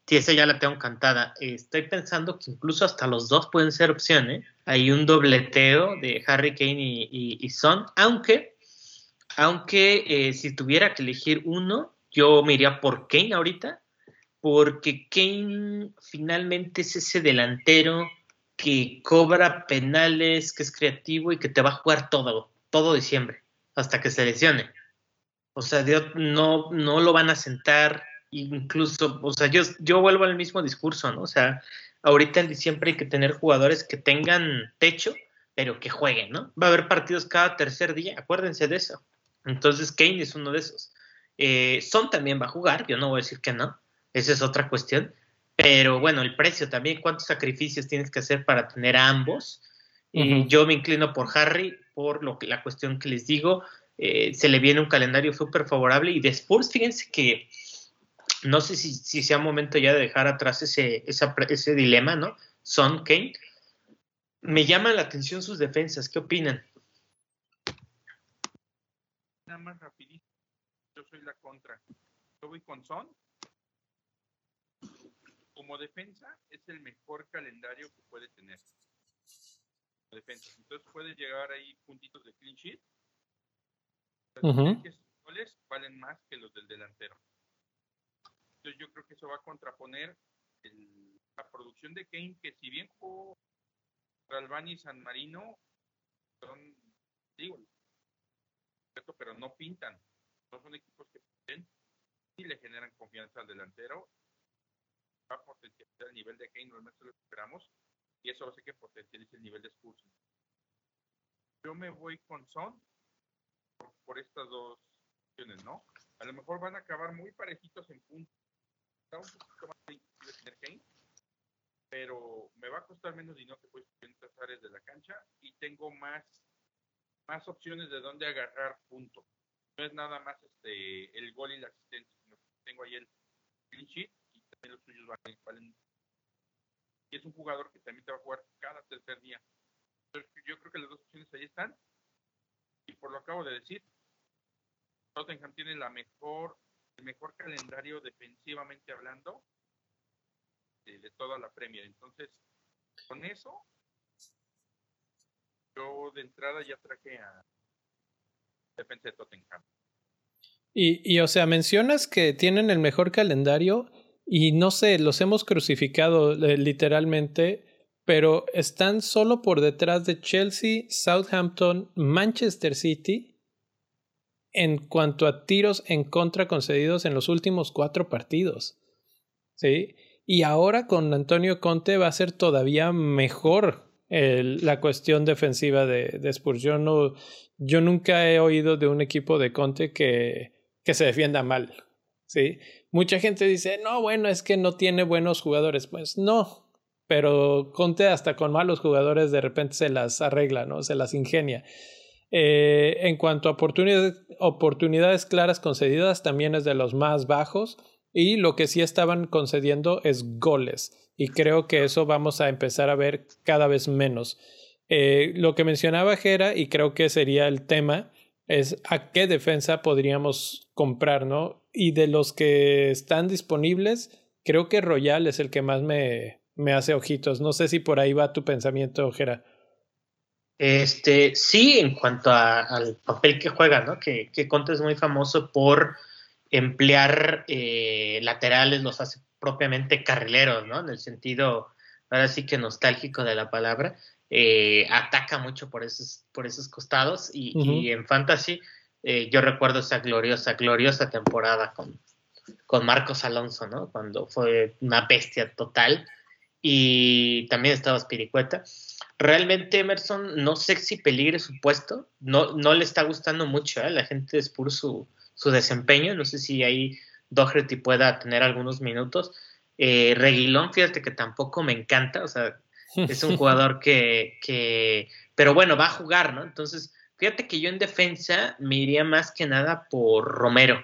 Sí, esa ya la tengo cantada. Estoy pensando que incluso hasta los dos pueden ser opciones. ¿eh? Hay un dobleteo de Harry Kane y, Son, aunque, aunque eh, si tuviera que elegir uno, yo me iría por Kane ahorita, porque Kane finalmente es ese delantero que cobra penales, que es creativo y que te va a jugar todo, todo diciembre, hasta que se lesione. O sea, no, no lo van a sentar, incluso, o sea, yo, yo vuelvo al mismo discurso, ¿no? O sea, ahorita en diciembre hay que tener jugadores que tengan techo, pero que jueguen, ¿no? Va a haber partidos cada tercer día, acuérdense de eso. Entonces, Kane es uno de esos. Eh, Son también va a jugar, yo no voy a decir que no, esa es otra cuestión. Pero bueno, el precio también, cuántos sacrificios tienes que hacer para tener a ambos. y Yo me inclino por Harry, por lo que, la cuestión que les digo. Eh, se le viene un calendario súper favorable. Y de Spurs, fíjense que no sé si, si, sea momento ya de dejar atrás ese, ese dilema, ¿no? Son Kane. Me llaman la atención sus defensas. ¿Qué opinan? Nada más rapidito. Yo soy la contra. Yo voy con Son. Como defensa, es el mejor calendario que puede tener. Entonces puede llegar ahí puntitos de clean sheet. Los goles valen más que los del delantero yo creo que eso va a contraponer la producción de Kane, que si bien jugó Albani y San Marino, son, digo, pero no pintan. No son equipos que pinten y le generan confianza al delantero. Va a potencializar el nivel de Kane, realmente lo esperamos, y eso hace que potencialice el nivel de Spurs. Yo me voy con Son por, por estas dos opciones, ¿no? A lo mejor van a acabar muy parejitos en puntos un poquito más difícil tener Kane, pero me va a costar menos dinero que puedes en otras áreas de la cancha y tengo más, más opciones de dónde agarrar punto. No es nada más este el gol y la asistencia, sino que tengo ahí el clean sheet los suyos valen, Y es un jugador que también te va a jugar cada tercer día. Yo creo que las dos opciones ahí están. Y por lo acabo de decir, Tottenham tiene la mejor el mejor calendario defensivamente hablando de, toda la Premier. Entonces, con eso, yo de entrada ya traje a defensa de Tottenham. Y, y, o sea, mencionas que tienen el mejor calendario y no sé, los hemos crucificado eh, literalmente, pero están solo por detrás de Chelsea, Southampton, Manchester City en cuanto a tiros en contra concedidos en los últimos cuatro partidos. ¿Sí? Y ahora con Antonio Conte va a ser todavía mejor la cuestión defensiva de, de Spurs. Yo, no, yo nunca he oído de un equipo de Conte que, que se defienda mal. ¿sí? Mucha gente dice, no, bueno, es que no tiene buenos jugadores. Pues no, pero Conte hasta con malos jugadores de repente se las arregla, ¿no? Se las ingenia. Eh, en cuanto a oportunidades, oportunidades claras concedidas, también es de los más bajos. Y lo que sí estaban concediendo es goles. Y creo que eso vamos a empezar a ver cada vez menos. Eh, lo que mencionaba Jera, y creo que sería el tema, es a qué defensa podríamos comprar, ¿no? Y de los que están disponibles, creo que Royal es el que más me, me hace ojitos. No sé si por ahí va tu pensamiento, Jera. Este, sí, en cuanto al papel que juega, ¿no? Que, que Conte es muy famoso por emplear eh, laterales, los hace propiamente carrileros, ¿no? En el sentido, ahora sí que nostálgico de la palabra, eh, ataca mucho por esos, por esos costados y, en Fantasy eh, yo recuerdo esa gloriosa, gloriosa temporada con, con Marcos Alonso, ¿no? Cuando fue una bestia total y también estaba Spiricueta. Realmente Emerson, no sé si peligre su puesto, no, no le está gustando mucho, ¿eh? la gente es por su, su desempeño, no sé si ahí Doherty pueda tener algunos minutos. Eh, Reguilón, fíjate que tampoco me encanta, o sea, es un jugador que, que, pero bueno, va a jugar, ¿no? Entonces, fíjate que yo en defensa me iría más que nada por Romero.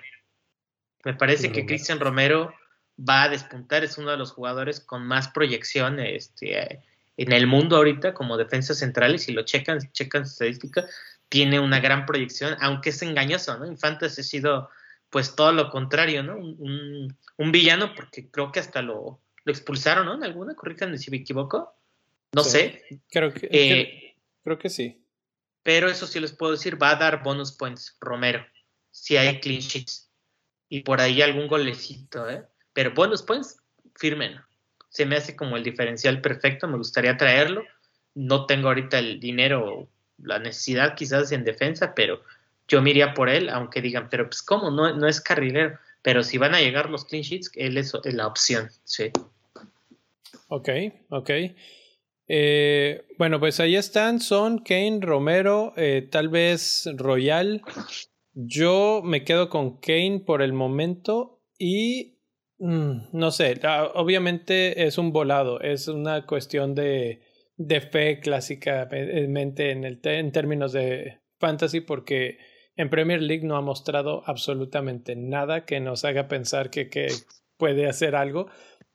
Me parece que Cristian Romero va a despuntar, es uno de los jugadores con más proyección este, en el mundo ahorita como defensa central y si lo checan, checan estadística, tiene una gran proyección, aunque es engañoso, ¿no? Infantes ha sido pues todo lo contrario, ¿no? Un, un, villano porque creo que hasta lo, lo expulsaron, ¿no? En alguna, corríjanme si me equivoco. No sé. Creo que, eh, creo que sí. Pero eso sí les puedo decir, va a dar bonus points Romero, si hay clean sheets. Y por ahí algún golecito, ¿eh? Pero bonus points, firmen. Se me hace como el diferencial perfecto, me gustaría traerlo. No tengo ahorita el dinero, la necesidad quizás en defensa, pero yo me iría por él, aunque digan, pero pues cómo, no, no es carrilero. Pero si van a llegar los clean sheets, él es, la opción, sí. Ok, ok. Eh, bueno, pues ahí están, son Kane, Romero, eh, tal vez Royal. Yo me quedo con Kane por el momento y Mm, no sé, obviamente es un volado, es una cuestión de, de fe clásicamente en, el en términos de fantasy porque en Premier League no ha mostrado absolutamente nada que nos haga pensar que, que puede hacer algo,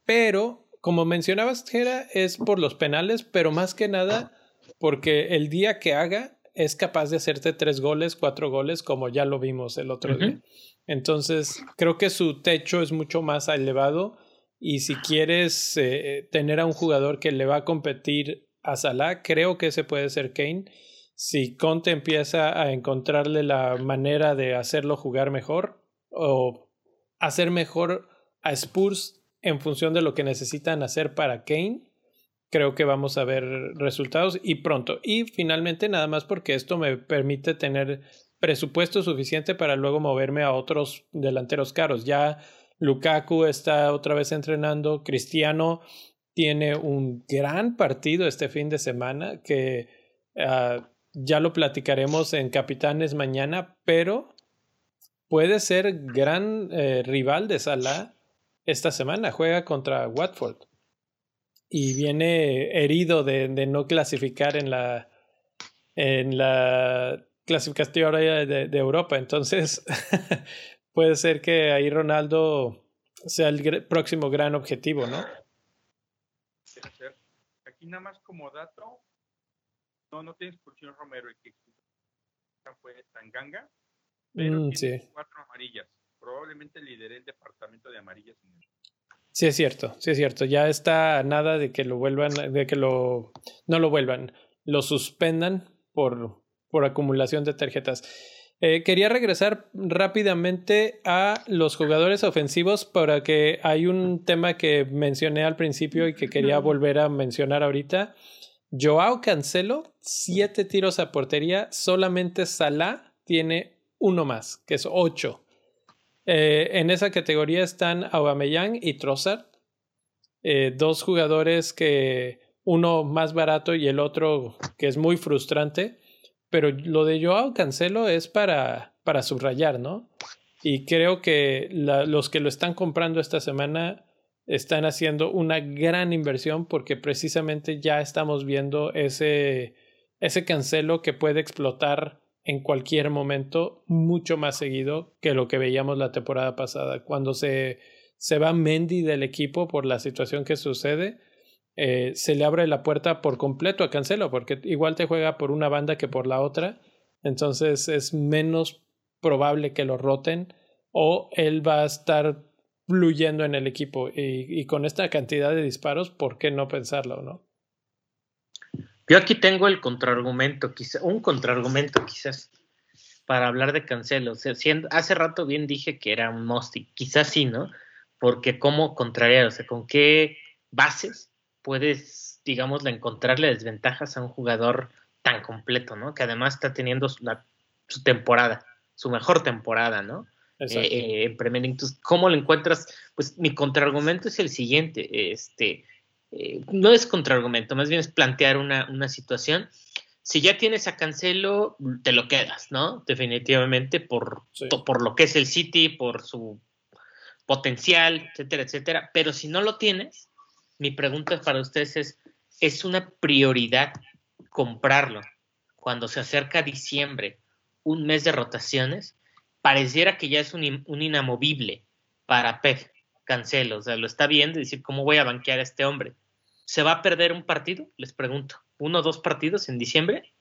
pero como mencionabas, Gera, es por los penales, pero más que nada porque el día que haga es capaz de hacerte tres goles, cuatro goles, como ya lo vimos el otro día. Entonces, creo que su techo es mucho más elevado y si quieres eh, tener a un jugador que le va a competir a Salah, creo que ese puede ser Kane. Si Conte empieza a encontrarle la manera de hacerlo jugar mejor o hacer mejor a Spurs en función de lo que necesitan hacer para Kane, creo que vamos a ver resultados y pronto. Y finalmente, nada más porque esto me permite tener presupuesto suficiente para luego moverme a otros delanteros caros. Ya Lukaku está otra vez entrenando, Cristiano tiene un gran partido este fin de semana que ah, ya lo platicaremos en Capitanes mañana, pero puede ser gran eh, rival de Salah esta semana. Juega contra Watford y viene herido de, de no clasificar en la en la clasificación de, de Europa. Entonces, puede ser que ahí Ronaldo sea el próximo gran objetivo, ¿no? Aquí nada más como dato, no, no tiene expulsión Romero, el que fue Tanganga, pero mm, tiene cuatro amarillas. Probablemente lideré el departamento de amarillas. Sí, es cierto, sí es cierto. Ya está nada de que lo vuelvan, de que lo, no lo vuelvan, lo suspendan por, por acumulación de tarjetas. Eh, quería regresar rápidamente a los jugadores ofensivos para que hay un tema que mencioné al principio y que quería volver a mencionar ahorita. Joao Cancelo, siete tiros a portería, solamente Salah tiene uno más, que es ocho. Eh, en esa categoría están Aubameyang y Trossard, eh, dos jugadores que uno más barato y el otro que es muy frustrante pero lo de Joao Cancelo es para, para subrayar, ¿no? Y creo que los que lo están comprando esta semana están haciendo una gran inversión porque precisamente ya estamos viendo ese, ese cancelo que puede explotar en cualquier momento mucho más seguido que lo que veíamos la temporada pasada. Cuando se, se va Mendy del equipo por la situación que sucede, eh, se le abre la puerta por completo a Cancelo, porque igual te juega por una banda que por la otra, entonces es menos probable que lo roten o él va a estar fluyendo en el equipo y, y con esta cantidad de disparos, ¿por qué no pensarlo, no? Yo aquí tengo el contraargumento, quizá, un contraargumento quizás para hablar de Cancelo. O sea, hace rato bien dije que era un Mosty, quizás sí, ¿no? Porque como contrariar, o sea, con qué bases puedes, digamos, encontrarle desventajas a un jugador tan completo, ¿no? Que además está teniendo su temporada, su mejor temporada, ¿no? Eh, eh, en Premier Entonces, ¿cómo lo encuentras? Pues mi contraargumento es el siguiente, este, eh, no es contraargumento, más bien es plantear una, una, situación. Si ya tienes a Cancelo, te lo quedas, ¿no? Definitivamente por, por lo que es el City, por su potencial, etcétera, etcétera. Pero si no lo tienes, mi pregunta para ustedes es, ¿es una prioridad comprarlo cuando se acerca diciembre, un mes de rotaciones? Pareciera que ya es un, un inamovible para Pep Cancelo, o sea, lo está viendo y decir, ¿cómo voy a banquear a este hombre? ¿Se va a perder un partido? Les pregunto. ¿Uno o dos partidos en diciembre?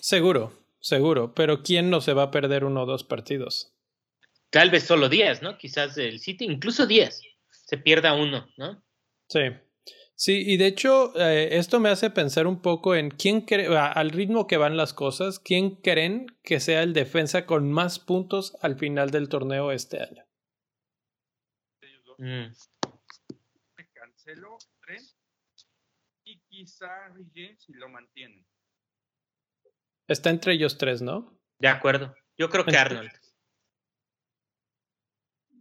Seguro, seguro. Pero ¿quién no se va a perder uno o dos partidos? Tal vez solo días, ¿no? Quizás el City, incluso días. Se pierda uno, ¿no? Sí. Sí, y de hecho, eh, esto me hace pensar un poco en quién cree, al ritmo que van las cosas, quién creen que sea el defensa con más puntos al final del torneo este año. Mm. Cancelo y quizá si lo mantienen. Está entre ellos tres, ¿no? De acuerdo. Yo creo que Arnold.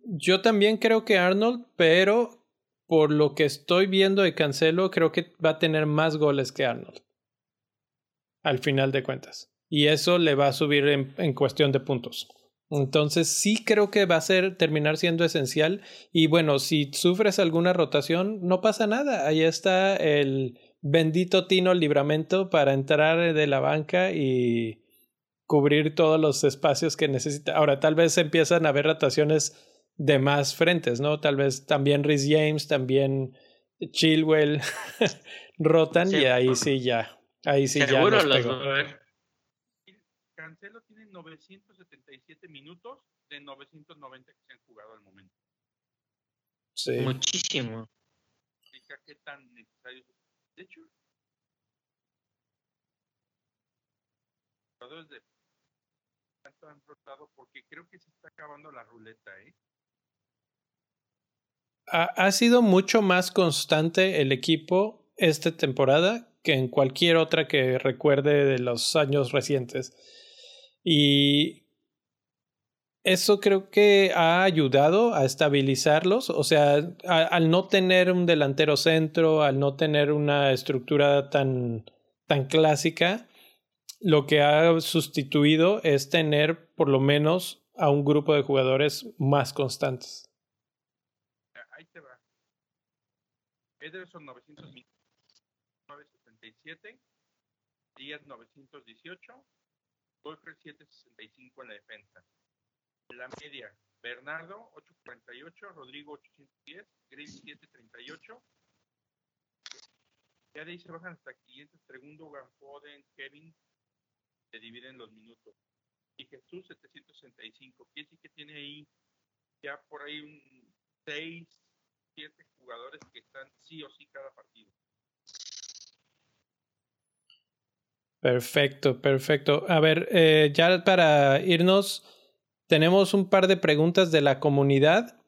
Yo también creo que Arnold, pero por lo que estoy viendo de Cancelo, creo que va a tener más goles que Arnold. Al final de cuentas. Y eso le va a subir en cuestión de puntos. Entonces sí creo que va a ser terminar siendo esencial y bueno, si sufres alguna rotación, no pasa nada. Ahí está el bendito Tino Libramento para entrar de la banca y cubrir todos los espacios que necesita. Ahora, tal vez empiezan a haber rotaciones de más frentes, ¿no? Tal vez también Rhys James, también Chilwell rotan y ahí sí ya, ahí sí ya. Los Cancelo tiene 977 minutos de 990 que se han jugado al momento. Sí. Muchísimo. qué tan necesario De hecho, jugadores de tanto han rotado porque creo que se está acabando la ruleta, ¿eh? Ha, ha sido mucho más constante el equipo esta temporada que en cualquier otra que recuerde de los años recientes. Y eso creo que ha ayudado a estabilizarlos, o sea, al no tener un delantero centro, al no tener una estructura tan, tan clásica, lo que ha sustituido es tener por lo menos a un grupo de jugadores más constantes. Ahí te va. Ederson 977, Díaz 918, Wolfer 765 en la defensa. La media, Bernardo 848, Rodrigo 810, Gris 738. Ya de ahí se bajan hasta 500, segundo, Foden, Kevin, se dividen los minutos. Y Jesús 765. Quiere decir que tiene ahí ya por ahí un 6, 7 jugadores que están sí o sí cada partido. Perfecto, perfecto. A ver, eh, ya para irnos, tenemos un par de preguntas de la comunidad.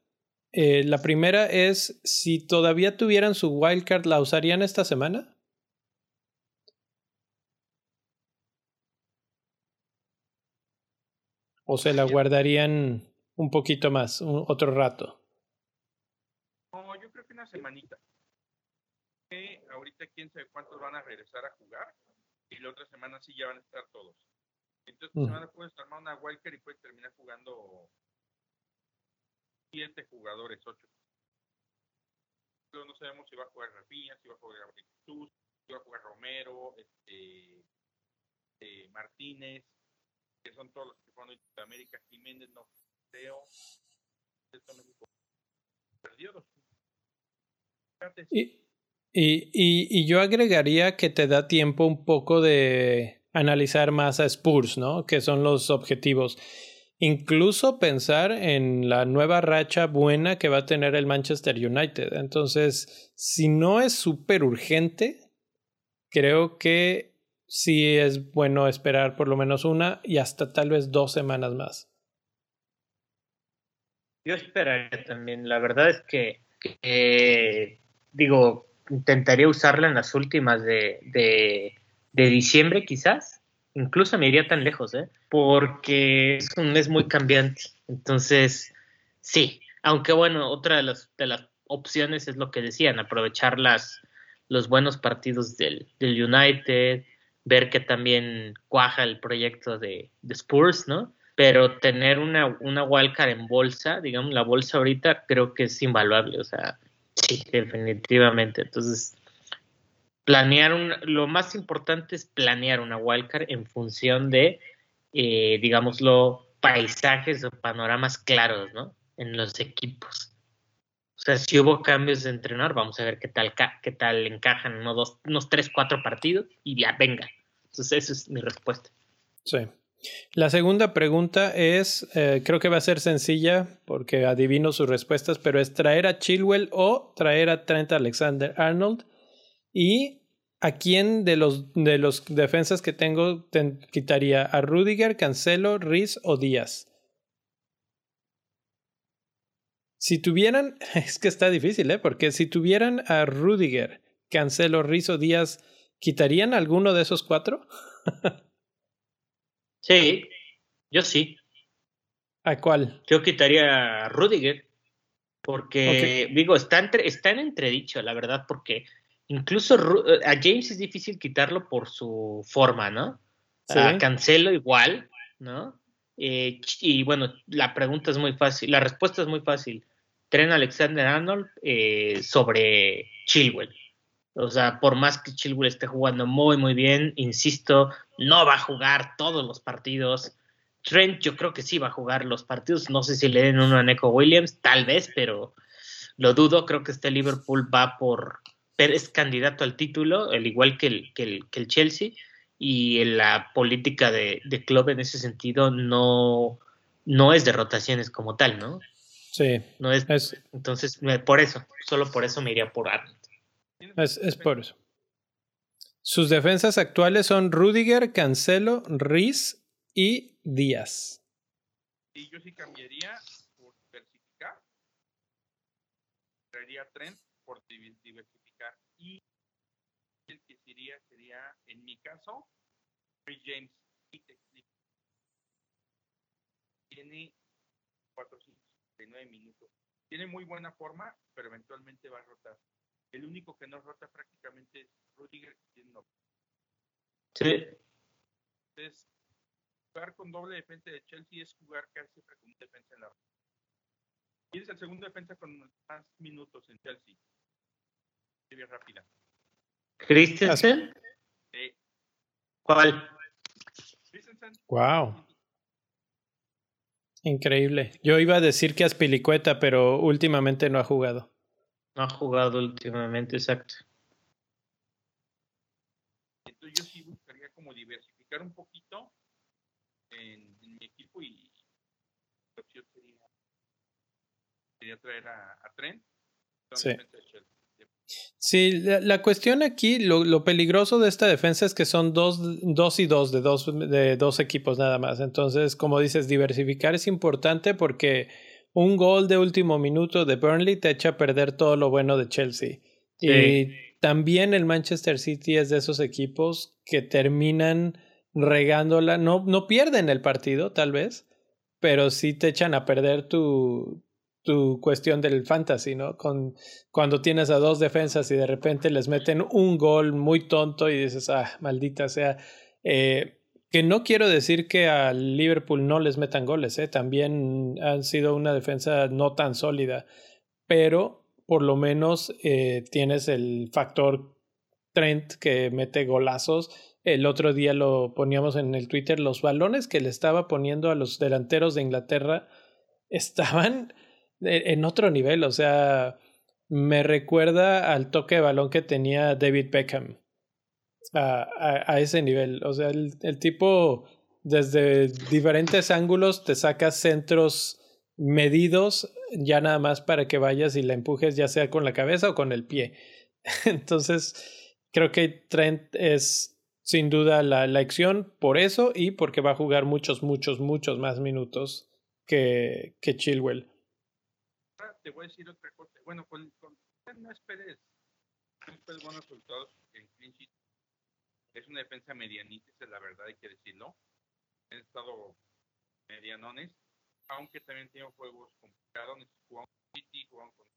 Eh, la primera es, si todavía tuvieran su wildcard, ¿la usarían esta semana? ¿O se la guardarían un poquito más, otro rato? No, yo creo que una semanita. Eh, ahorita quién sabe cuántos van a regresar a jugar y la otra semana sí ya van a estar todos. Entonces, esta semana puedes armar una Walker y puedes terminar jugando siete jugadores, ocho. no sabemos si va a jugar Rafinha, si va a jugar Jesús, si va a jugar Romero, este, eh, Martínez, que son todos los que fueron de América, Jiménez, no creo. Esto México perdió dos. Y, Y, y, y, yo agregaría que te da tiempo un poco de analizar más a Spurs, ¿no? Que son los objetivos. Incluso pensar en la nueva racha buena que va a tener el Manchester United. Entonces, si no es súper urgente, creo que sí es bueno esperar por lo menos una y hasta tal vez dos semanas más. Yo esperaría también. La verdad es que, eh, digo, intentaría usarla en las últimas de, de, diciembre quizás. Incluso me iría tan lejos, ¿eh? Porque es un mes muy cambiante. Entonces, sí. Aunque bueno, otra de las, de las opciones es lo que decían, aprovechar las, los buenos partidos del, del United, ver que también cuaja el proyecto de, de Spurs, ¿no? pero tener una, una wildcard en bolsa, digamos, la bolsa ahorita creo que es invaluable, o sea, sí, definitivamente. Entonces, planear un, lo más importante es planear una wildcard en función de, eh, digámoslo, paisajes o panoramas claros, ¿no? En los equipos. O sea, si hubo cambios de entrenar, vamos a ver qué tal, qué tal encajan uno, dos, unos tres, cuatro partidos y ya, venga. Entonces, esa es mi respuesta. Sí. La segunda pregunta es, eh, creo que va a ser sencilla porque adivino sus respuestas, pero es traer a Chilwell o traer a Trent Alexander Arnold. ¿Y a quién de los, de los defensas que tengo te quitaría? ¿A Rudiger, Cancelo, Riz o Díaz? Si tuvieran, es que está difícil, ¿eh? Porque si tuvieran a Rudiger, Cancelo, Riz o Díaz, ¿quitarían alguno de esos cuatro? Sí, yo sí. ¿A cuál? Yo quitaría a Rudiger, porque digo, está, entre, está en entredicho, la verdad, porque incluso a James es difícil quitarlo por su forma, ¿no? A Cancelo igual, ¿no? Eh, y bueno, la pregunta es muy fácil, la respuesta es muy fácil. Tren Alexander Arnold eh, sobre Chilwell. O sea, por más que Chilwell esté jugando muy, muy bien, insisto, no va a jugar todos los partidos. Trent yo creo que sí va a jugar los partidos. No sé si le den uno a Neko Williams, tal vez, pero lo dudo. Creo que este Liverpool va por... es candidato al título, al igual que el, que el, que el Chelsea. Y la política de, de, club en ese sentido no, no es de rotaciones como tal, ¿no? Sí. No es, es... Entonces, por eso, solo por eso me iría por Arnold. Es, es por eso. Sus defensas actuales son Rudiger, Cancelo, Riz y Díaz. Y yo sí cambiaría por diversificar. Traería Trent por diversificar. Y el que sería, sería, en mi caso, James. Tiene 459 minutos. Tiene muy buena forma, pero eventualmente va a rotar. El único que no rota prácticamente es Rudiger, que no. Sí. Entonces, jugar con doble defensa de Chelsea es jugar casi siempre con defensa en la Y es el segundo defensa con más minutos en Chelsea. Bien rápida. ¿Christensen? Sí. ¿Cuál? Christensen. Wow. Increíble. Yo iba a decir que Aspilicueta, pero últimamente no ha jugado. No ha jugado últimamente, exacto. Entonces yo sí buscaría como diversificar un poquito en, en mi equipo y la opción sería, sería traer a, a Trent. Sí. Sí, la, la, cuestión aquí, lo, lo, peligroso de esta defensa es que son dos, dos y dos de, dos de dos equipos nada más. Entonces, como dices, diversificar es importante porque un gol de último minuto de Burnley te echa a perder todo lo bueno de Chelsea. Sí. Y también el Manchester City es de esos equipos que terminan regándola. No, no pierden el partido, tal vez, pero sí te echan a perder tu, tu cuestión del fantasy, ¿no? Con, cuando tienes a dos defensas y de repente les meten un gol muy tonto y dices, ah, maldita sea. Eh, que no quiero decir que a Liverpool no les metan goles, ¿eh? también han sido una defensa no tan sólida, pero por lo menos eh, tienes el factor Trent que mete golazos. El otro día lo poníamos en el Twitter, los balones que le estaba poniendo a los delanteros de Inglaterra estaban en otro nivel, o sea, me recuerda al toque de balón que tenía David Beckham. A, ese nivel. O sea, el, el, tipo desde diferentes ángulos te saca centros medidos ya nada más para que vayas y la empujes ya sea con la cabeza o con el pie. Entonces, creo que Trent es sin duda la, acción por eso y porque va a jugar muchos, muchos, muchos más minutos que, que Chilwell. Te voy a decir otra cosa. Bueno, con, con no esperes buenos resultados en Es una defensa medianita, es la verdad, hay que decirlo. Han estado medianones, aunque también tienen juegos complicados. Jugaron City, jugaron con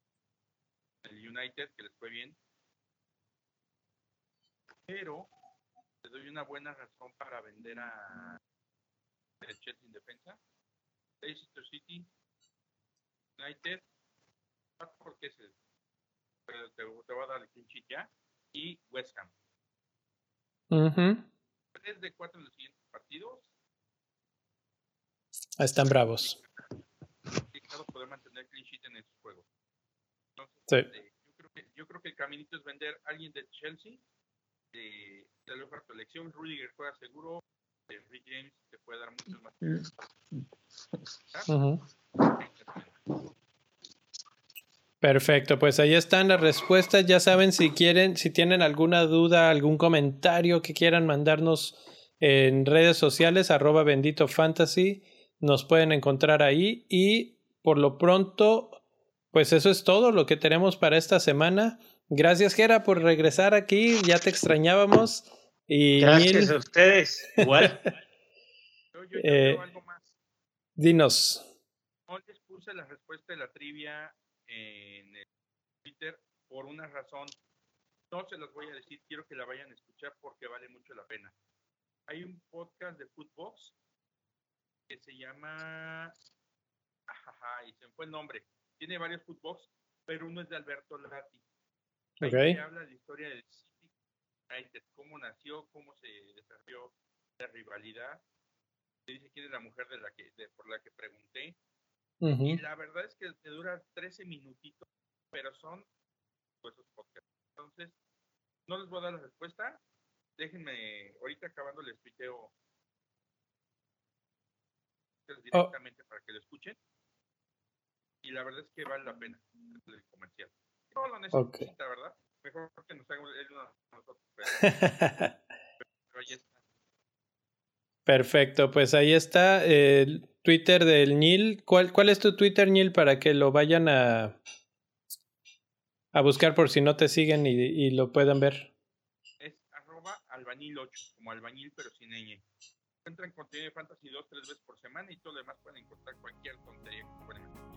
el United, que les fue bien. Pero te doy una buena razón para vender a el Chelsea en defensa. Leicester City, United, porque se, te, te va a dar el clinchit ya, y West Ham. Tres de cuatro en los siguientes partidos. Están bravos. poder mantener clean sheet en esos juegos. Entonces, sí. Este, yo, creo que, yo creo que el caminito es vender a alguien de Chelsea de, de la elección. Rudiger juega seguro. De Rick James te puede dar muchos más. Perfecto, pues ahí están las respuestas. Ya saben, si quieren, si tienen alguna duda, algún comentario que quieran mandarnos en redes sociales, arroba bendito fantasy, nos pueden encontrar ahí. Y por lo pronto, pues eso es todo lo que tenemos para esta semana. Gracias, Gera, por regresar aquí. Ya te extrañábamos. Y Gracias a ustedes. Igual. yo, yo, eh, algo más. Dinos. No les puse la respuesta de la trivia en el Twitter por una razón. No se las voy a decir, quiero que la vayan a escuchar porque vale mucho la pena. Hay un podcast de Footbox que se llama. Ajaja, y se me fue el nombre. Tiene varios Footbox, pero uno es de Alberto Lati. Okay. habla de la historia del City cómo nació, cómo se desarrolló la rivalidad. Dice quién es la mujer de la que, de, por la que pregunté. Y la verdad es que te dura 13 minutitos, pero son pues, podcasts. Entonces, no les voy a dar la respuesta. Déjenme, ahorita acabando les tuiteo directamente oh. para que lo escuchen. Y la verdad es que vale la pena el comercial. No lo necesita, okay. ¿verdad? Mejor que nos haga él nosotros. Pero, pero ahí está. Perfecto, pues ahí está el Twitter del Nil. ¿Cuál, ¿Cuál es tu Twitter, Nil, para que lo vayan a, a buscar por si no te siguen y, lo puedan ver? Es arroba albañil8, como albañil pero sin ñ. Encuentran contenido de Fantasy 2 tres veces por semana y todo lo demás pueden encontrar cualquier tontería que pueden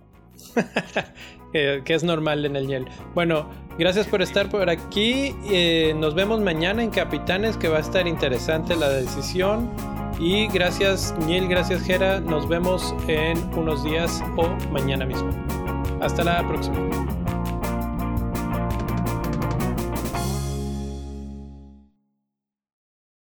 que, es normal en el Niel. Bueno, gracias por estar por aquí. Eh, nos vemos mañana en Capitanes, que va a estar interesante la decisión. Y gracias, Niel, gracias, Jera. Nos vemos en unos días o mañana mismo. Hasta la próxima.